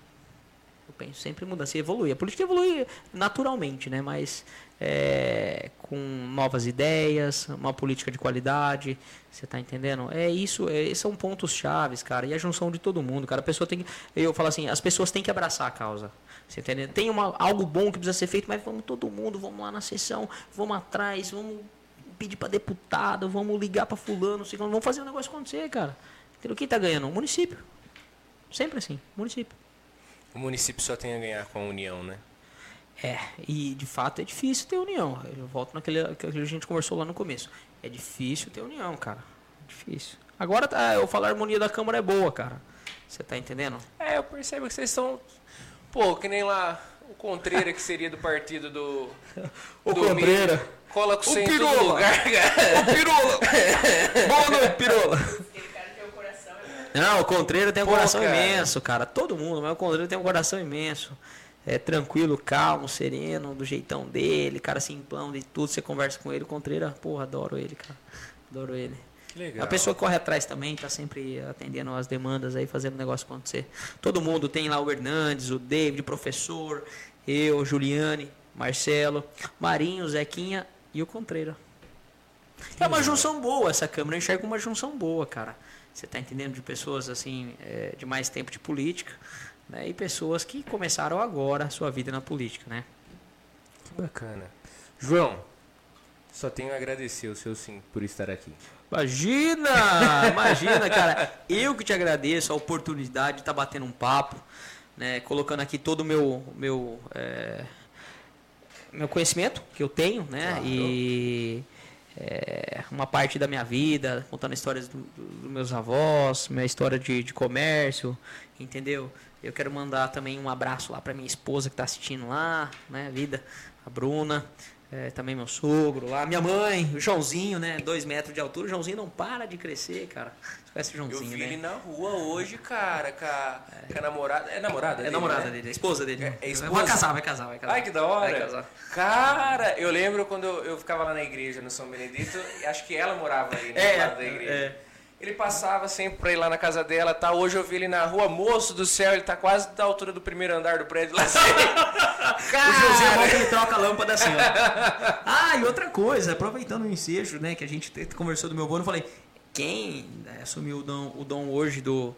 Eu penso sempre em mudança e evoluir. A política evolui naturalmente, né? Mas é, com novas ideias, uma política de qualidade. Você tá entendendo? É isso, é, são pontos chaves, cara. E a junção de todo mundo, cara. A pessoa tem que. Eu falo assim, as pessoas têm que abraçar a causa. Você entendeu? Tem uma, algo bom que precisa ser feito, mas vamos todo mundo, vamos lá na sessão, vamos atrás, vamos pedir para deputado, vamos ligar para fulano, ciclano, vamos fazer o negócio acontecer, cara. Quem tá ganhando? O município. Sempre assim, município. O município só tem a ganhar com a união, né? É, e de fato é difícil ter união. Eu volto naquele que a gente conversou lá no começo. É difícil ter união, cara. Difícil. Agora tá, eu falo a harmonia da Câmara é boa, cara. Você tá entendendo? É, eu percebo que vocês são. Pô, que nem lá o Contreira, que seria do partido do. (laughs) O do Contreira. Miro. Cola com O Pirola. lugar, (laughs) cara. Ô, Pirola! Boa noite, Pirola! Aquele cara tem o coração. é Não, o Contreira tem um Pô, coração cara. imenso, cara. Todo mundo, mas o Contreira tem um coração imenso. É tranquilo, calmo, sereno, do jeitão dele, cara simplão de tudo. Você conversa com ele, o Contreira, porra, adoro ele, cara. Adoro ele. Que legal. A pessoa corre atrás também, tá sempre atendendo as demandas aí, fazendo o negócio acontecer. Todo mundo tem lá o Hernandes, o David, o professor, eu, Juliane, Marcelo, Marinho, Zequinha e o Contreira. É uma junção boa essa câmera, eu enxergo uma junção boa, cara. Você tá entendendo? De pessoas assim, é, de mais tempo de política, né? E pessoas que começaram agora a sua vida na política, né? Que bacana. João, só tenho a agradecer o seu sim por estar aqui. Imagina! (laughs) Imagina, cara. Eu que te agradeço a oportunidade de estar batendo um papo, né? Colocando aqui todo o meu, meu, é, meu conhecimento que eu tenho, né? Claro. E é, uma parte da minha vida, contando histórias do- do- dos meus avós, minha história de, de comércio, entendeu? Eu quero mandar também um abraço lá para minha esposa que está assistindo lá, né? Vida, a Bruna. É, também meu sogro lá, minha mãe, o Joãozinho, né? Dois metros de altura. O Joãozinho não para de crescer, cara. Você conhece o Eu Joãozinho, vi ele né? na rua hoje, cara, com a, com a namorada. É namorada É dele, namorada né? dele, é esposa dele. É- é esposa? Vai casar, vai casar, vai casar. Ai, que da hora. Vai casar. Cara, eu lembro quando eu eu ficava lá na igreja, no São Benedito, e acho que ela morava ali, né, É, do lado da igreja. é. Ele passava sempre pra ir lá na casa dela, tá? Hoje eu vi ele na rua, moço do céu, ele tá quase da altura do primeiro andar do prédio lá. Assim. (laughs) O Joãozinho é bom que ele troca a lâmpada assim, ó. Ah, e outra coisa, aproveitando o ensejo, né, que a gente te- conversou do meu avô, eu falei, quem né, assumiu o dom, o dom hoje do,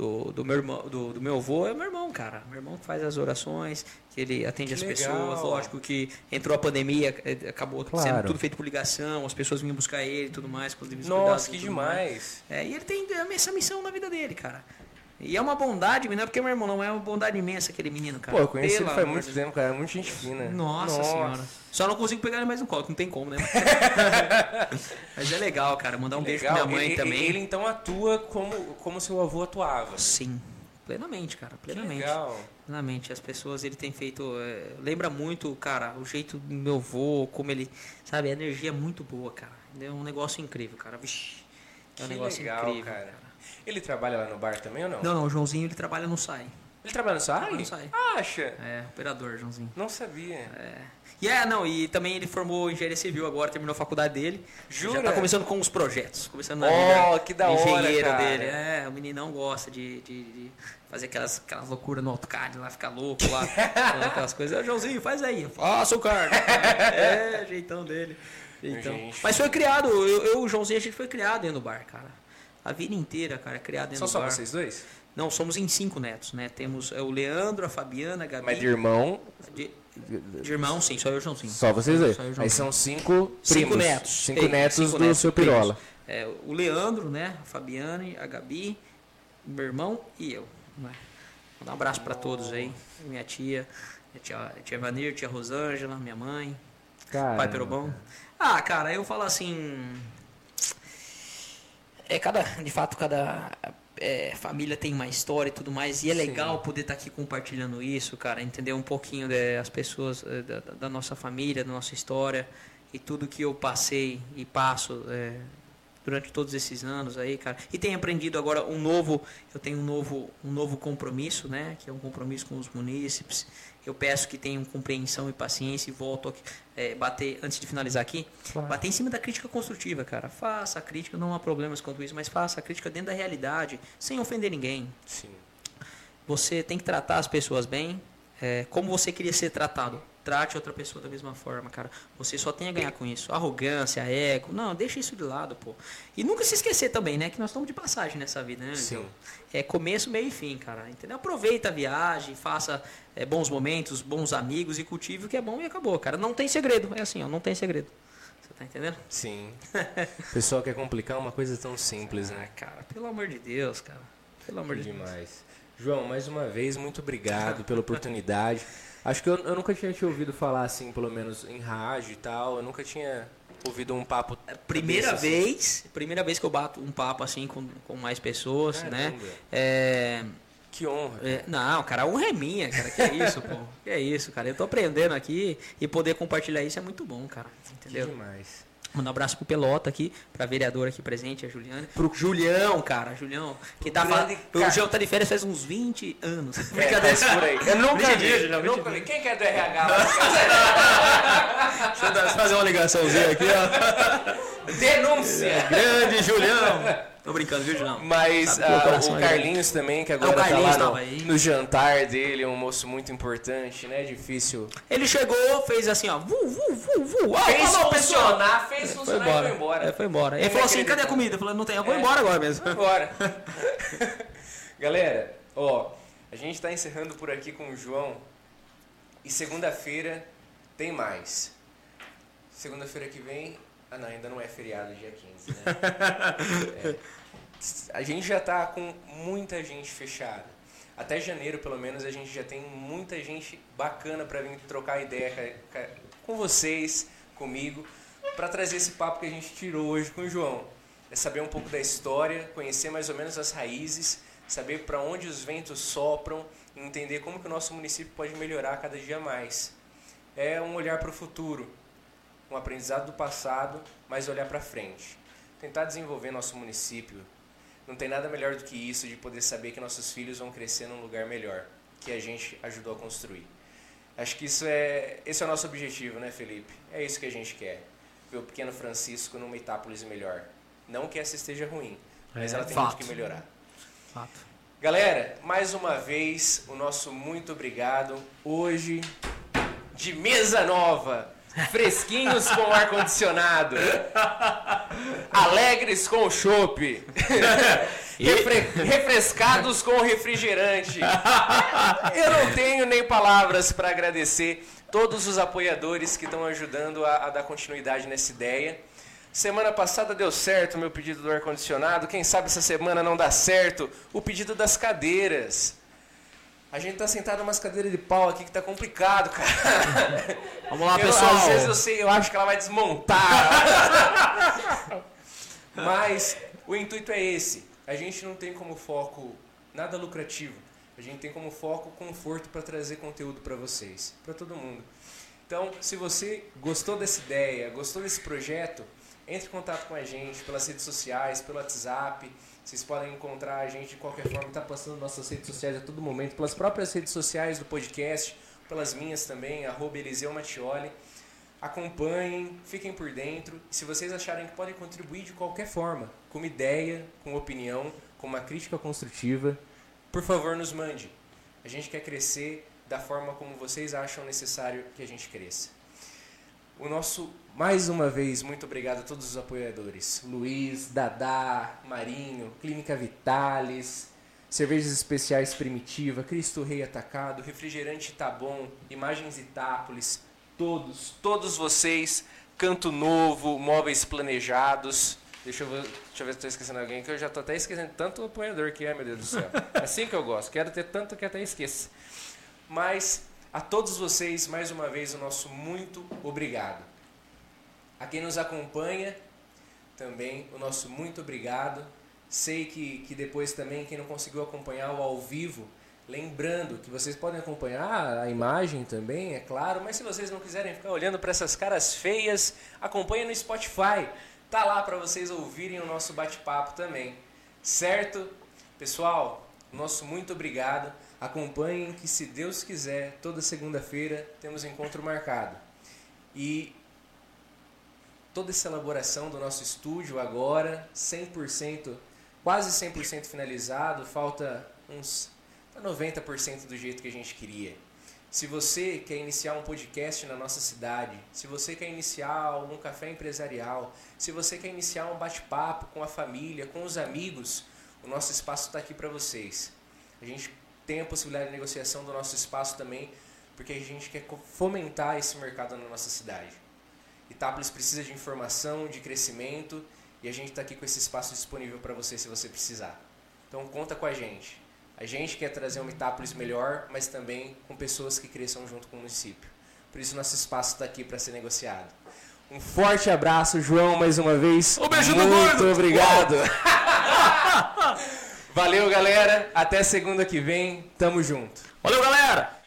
do, do meu irmão, do, do meu avô é o meu irmão, cara. Meu irmão que faz as orações, que ele atende Que as legal. pessoas, lógico que entrou a pandemia, eh, acabou sendo Claro. tudo feito por ligação, as pessoas vinham buscar ele e tudo mais, com os devidos cuidados Nossa, que tudo mais. demais. É, e ele tem essa missão na vida dele, cara. E é uma bondade, não é porque meu irmão não é uma bondade imensa aquele menino, cara. Pô, eu conheci ele faz muito tempo, cara. Muito gente fina. nossa, senhora. Só não consigo pegar ele mais no colo, que não tem como, né? (laughs) Mas é legal, cara. Mandar um beijo pra Legal. minha mãe ele, também. Ele então atua como, como seu avô atuava. Sim. Plenamente, cara. Que Plenamente. legal. Plenamente. As pessoas, ele tem feito. é, lembra muito, cara, o jeito do meu avô, como ele. Sabe, a energia é muito boa, cara. É um negócio incrível, cara. Vixe. É um Que negócio legal, incrível. cara. Ele trabalha lá no bar também ou não? Não, não, o Joãozinho ele trabalha no SAI. Ele trabalha no SAI? Trabalha no SAI. Acha? É, operador, Joãozinho. Não sabia. É. E é, não, e também ele formou engenharia civil agora, terminou a faculdade dele. Jura? Já tá começando com os projetos, começando na Oh, vida que da hora, engenheiro cara. dele. É, o meninão gosta de, de, de fazer aquelas, aquelas loucuras no AutoCAD lá, ficar louco lá, (laughs) aquelas coisas. Joãozinho, faz aí. Faça o cara. É, jeitão dele. Gente. Mas foi criado, eu, eu e o Joãozinho, a gente foi criado dentro do bar, cara. A vida inteira, cara, criado dentro São do só bar. vocês dois? Não, somos em cinco netos, né? Temos é, o Leandro, a Fabiana, a Gabi. Mas de irmão, De, de irmão, sim, só eu e o Joãozinho. só vocês dois. Só Aí são cinco Cinco primos. netos. Cinco Ei, netos cinco do netos, seu. Pirola. É, o Leandro, né? A Fabiane, a Gabi, o meu irmão e eu. Né? Mandar um abraço pra todos aí. Minha tia, minha tia, tia Vanir, tia Rosângela, minha mãe, pai Perobão. Ah, cara, eu falo assim. É cada. De fato, cada. é, família tem uma história e tudo mais. E é legal poder estar aqui compartilhando isso, cara. Entender um pouquinho das pessoas, é, da, da nossa família, da nossa história. E tudo que eu passei e passo é, durante todos esses anos aí, cara. E tenho aprendido agora um novo. Eu tenho um novo, um novo compromisso, né? Que é um compromisso com os munícipes. Eu peço que tenham compreensão e paciência e volto aqui, é, bater, antes de finalizar aqui, bater em cima da crítica construtiva, cara. Faça a crítica, não há problemas quanto isso, mas faça a crítica dentro da realidade, sem ofender ninguém. Sim. Você tem que tratar as pessoas bem, é, como você queria ser tratado. Trate outra pessoa da mesma forma, cara. Você só tem a ganhar com isso. Arrogância, ego. Não, deixa isso de lado, pô. E nunca se esquecer também, né? Que nós estamos de passagem nessa vida, né? Sim. É começo, meio e fim, cara. Entendeu? Aproveita a viagem, faça é, bons momentos, bons amigos e cultive o que é bom e acabou, cara. Não tem segredo. É assim, ó. Não tem segredo. Você tá entendendo? Sim. (laughs) O pessoal quer complicar uma coisa tão simples, Ah, né? cara, pelo amor de Deus, cara. Pelo amor de Deus. Demais. João, mais uma vez, muito obrigado pela oportunidade. Acho que eu, eu nunca tinha te ouvido falar assim, pelo menos em rádio e tal. Eu nunca tinha ouvido um papo. Primeira desse, assim. vez, primeira vez que eu bato um papo assim com, com mais pessoas, né? Caramba. É, Que honra. é, não, cara, honra é minha, cara. Que é isso, pô. (laughs) Que é isso, cara. Eu tô aprendendo aqui e poder compartilhar isso é muito bom, cara. Que Entendeu? demais. Mandar um abraço pro Pelota aqui, pra vereadora aqui presente, a Juliana. Pro Julião, cara, Julião. Que tá grande falando. O. Julião tá de férias faz uns 20 anos. Brincadeira por aí. Eu nunca vi. Julião, nunca vi. Quem que é do RH? (laughs) Deixa eu fazer uma ligaçãozinha aqui, ó. Denúncia! Grande Julião. Tô brincando, viu, Julião? Mas que o ah, é Carlinhos também, que agora o Carlinhos tá lá no, no jantar dele, um moço muito importante, né? Difícil. Ele chegou, fez assim, ó. Vu, vu, vu, vu. Ah, Fez falou, funcionar, fez Foi funcionar embora. e foi embora. É, foi embora. Ele É falou assim: cadê a comida? Eu falei: não tem, eu vou É. embora agora mesmo. Agora. (laughs) Galera, ó, a gente tá encerrando por aqui com o João. E segunda-feira tem mais. Segunda-feira que vem. Ah, não, ainda não é feriado, dia 15, né? (laughs) É. A gente já tá com muita gente fechada. Até janeiro, pelo menos, a gente já tem muita gente bacana para vir trocar ideia com vocês, comigo, para trazer esse papo que a gente tirou hoje com o João. É saber um pouco da história, conhecer mais ou menos as raízes, saber para onde os ventos sopram e entender como que o nosso município pode melhorar cada dia mais. É um olhar para o futuro. Um aprendizado do passado, mas olhar para frente. Tentar desenvolver nosso município. Não tem nada melhor do que isso de poder saber que nossos filhos vão crescer num lugar melhor, que a gente ajudou a construir. Acho que isso é, esse é o nosso objetivo, né, Felipe? É isso que a gente quer. Ver o pequeno Francisco numa Itápolis melhor. Não que essa esteja ruim, mas É, ela tem fato. muito que melhorar. Fato. Galera, mais uma vez, o nosso muito obrigado. Hoje, de mesa nova, fresquinhos com ar-condicionado, alegres com o chopp, (laughs) refre- refrescados com o refrigerante. Eu não tenho nem palavras para agradecer todos os apoiadores que estão ajudando a, a dar continuidade nessa ideia. Semana passada deu certo o meu pedido do ar-condicionado. Quem sabe essa semana não dá certo o pedido das cadeiras. A gente tá sentado umas cadeiras de pau aqui que tá complicado, cara. (laughs) Vamos lá, Eu, pessoal. Às vezes eu sei, eu acho que ela vai desmontar. (laughs) Mas o intuito é esse. A gente não tem como foco nada lucrativo. A gente tem como foco conforto para trazer conteúdo para vocês, para todo mundo. Então, se você gostou dessa ideia, gostou desse projeto, entre em contato com a gente pelas redes sociais, pelo WhatsApp. Vocês podem encontrar a gente de qualquer forma, está passando nossas redes sociais a todo momento, pelas próprias redes sociais do podcast, pelas minhas também, arroba Eliseu. Acompanhem, fiquem por dentro. Se vocês acharem que podem contribuir de qualquer forma, com uma ideia, com opinião, com uma crítica construtiva, por favor nos mande. A gente quer crescer da forma como vocês acham necessário que a gente cresça. O nosso, mais uma vez, muito obrigado a todos os apoiadores. Luiz, Dadá, Marinho, Clínica Vitalis, Cervejas Especiais Primitiva, Cristo Rei Atacado, Refrigerante Tabon, Imagens Itápolis, todos, todos vocês, Canto Novo, Móveis Planejados. Deixa eu, ver, deixa eu ver se estou esquecendo alguém, que eu já estou até esquecendo tanto apoiador que é, meu Deus do céu. É assim que eu gosto, quero ter tanto que até esqueço. Mas a todos vocês, mais uma vez, o nosso muito obrigado. A quem nos acompanha, também o nosso muito obrigado. Sei que, que depois também, quem não conseguiu acompanhar o ao vivo, lembrando que vocês podem acompanhar a imagem também, é claro, mas se vocês não quiserem ficar olhando para essas caras feias, acompanha no Spotify. Tá lá para vocês ouvirem o nosso bate-papo também. Certo? Pessoal, nosso muito obrigado. Acompanhem que, se Deus quiser, toda segunda-feira temos encontro marcado. E toda essa elaboração do nosso estúdio agora, 100%, quase 100% finalizado, falta uns tá 90% do jeito que a gente queria. Se você quer iniciar um podcast na nossa cidade, se você quer iniciar um café empresarial, se você quer iniciar um bate-papo com a família, com os amigos, o nosso espaço está aqui para vocês. A gente tem a possibilidade de negociação do nosso espaço também, porque a gente quer fomentar esse mercado na nossa cidade. Itápolis precisa de informação, de crescimento, e a gente está aqui com esse espaço disponível para você se você precisar. Então conta com a gente. A gente quer trazer uma Itápolis melhor, mas também com pessoas que cresçam junto com o município. Por isso nosso espaço está aqui para ser negociado. Um forte abraço, João, mais uma vez. Um beijo no Muito gordo. obrigado. (laughs) Valeu, galera. Até segunda que vem. Tamo junto. Valeu, galera!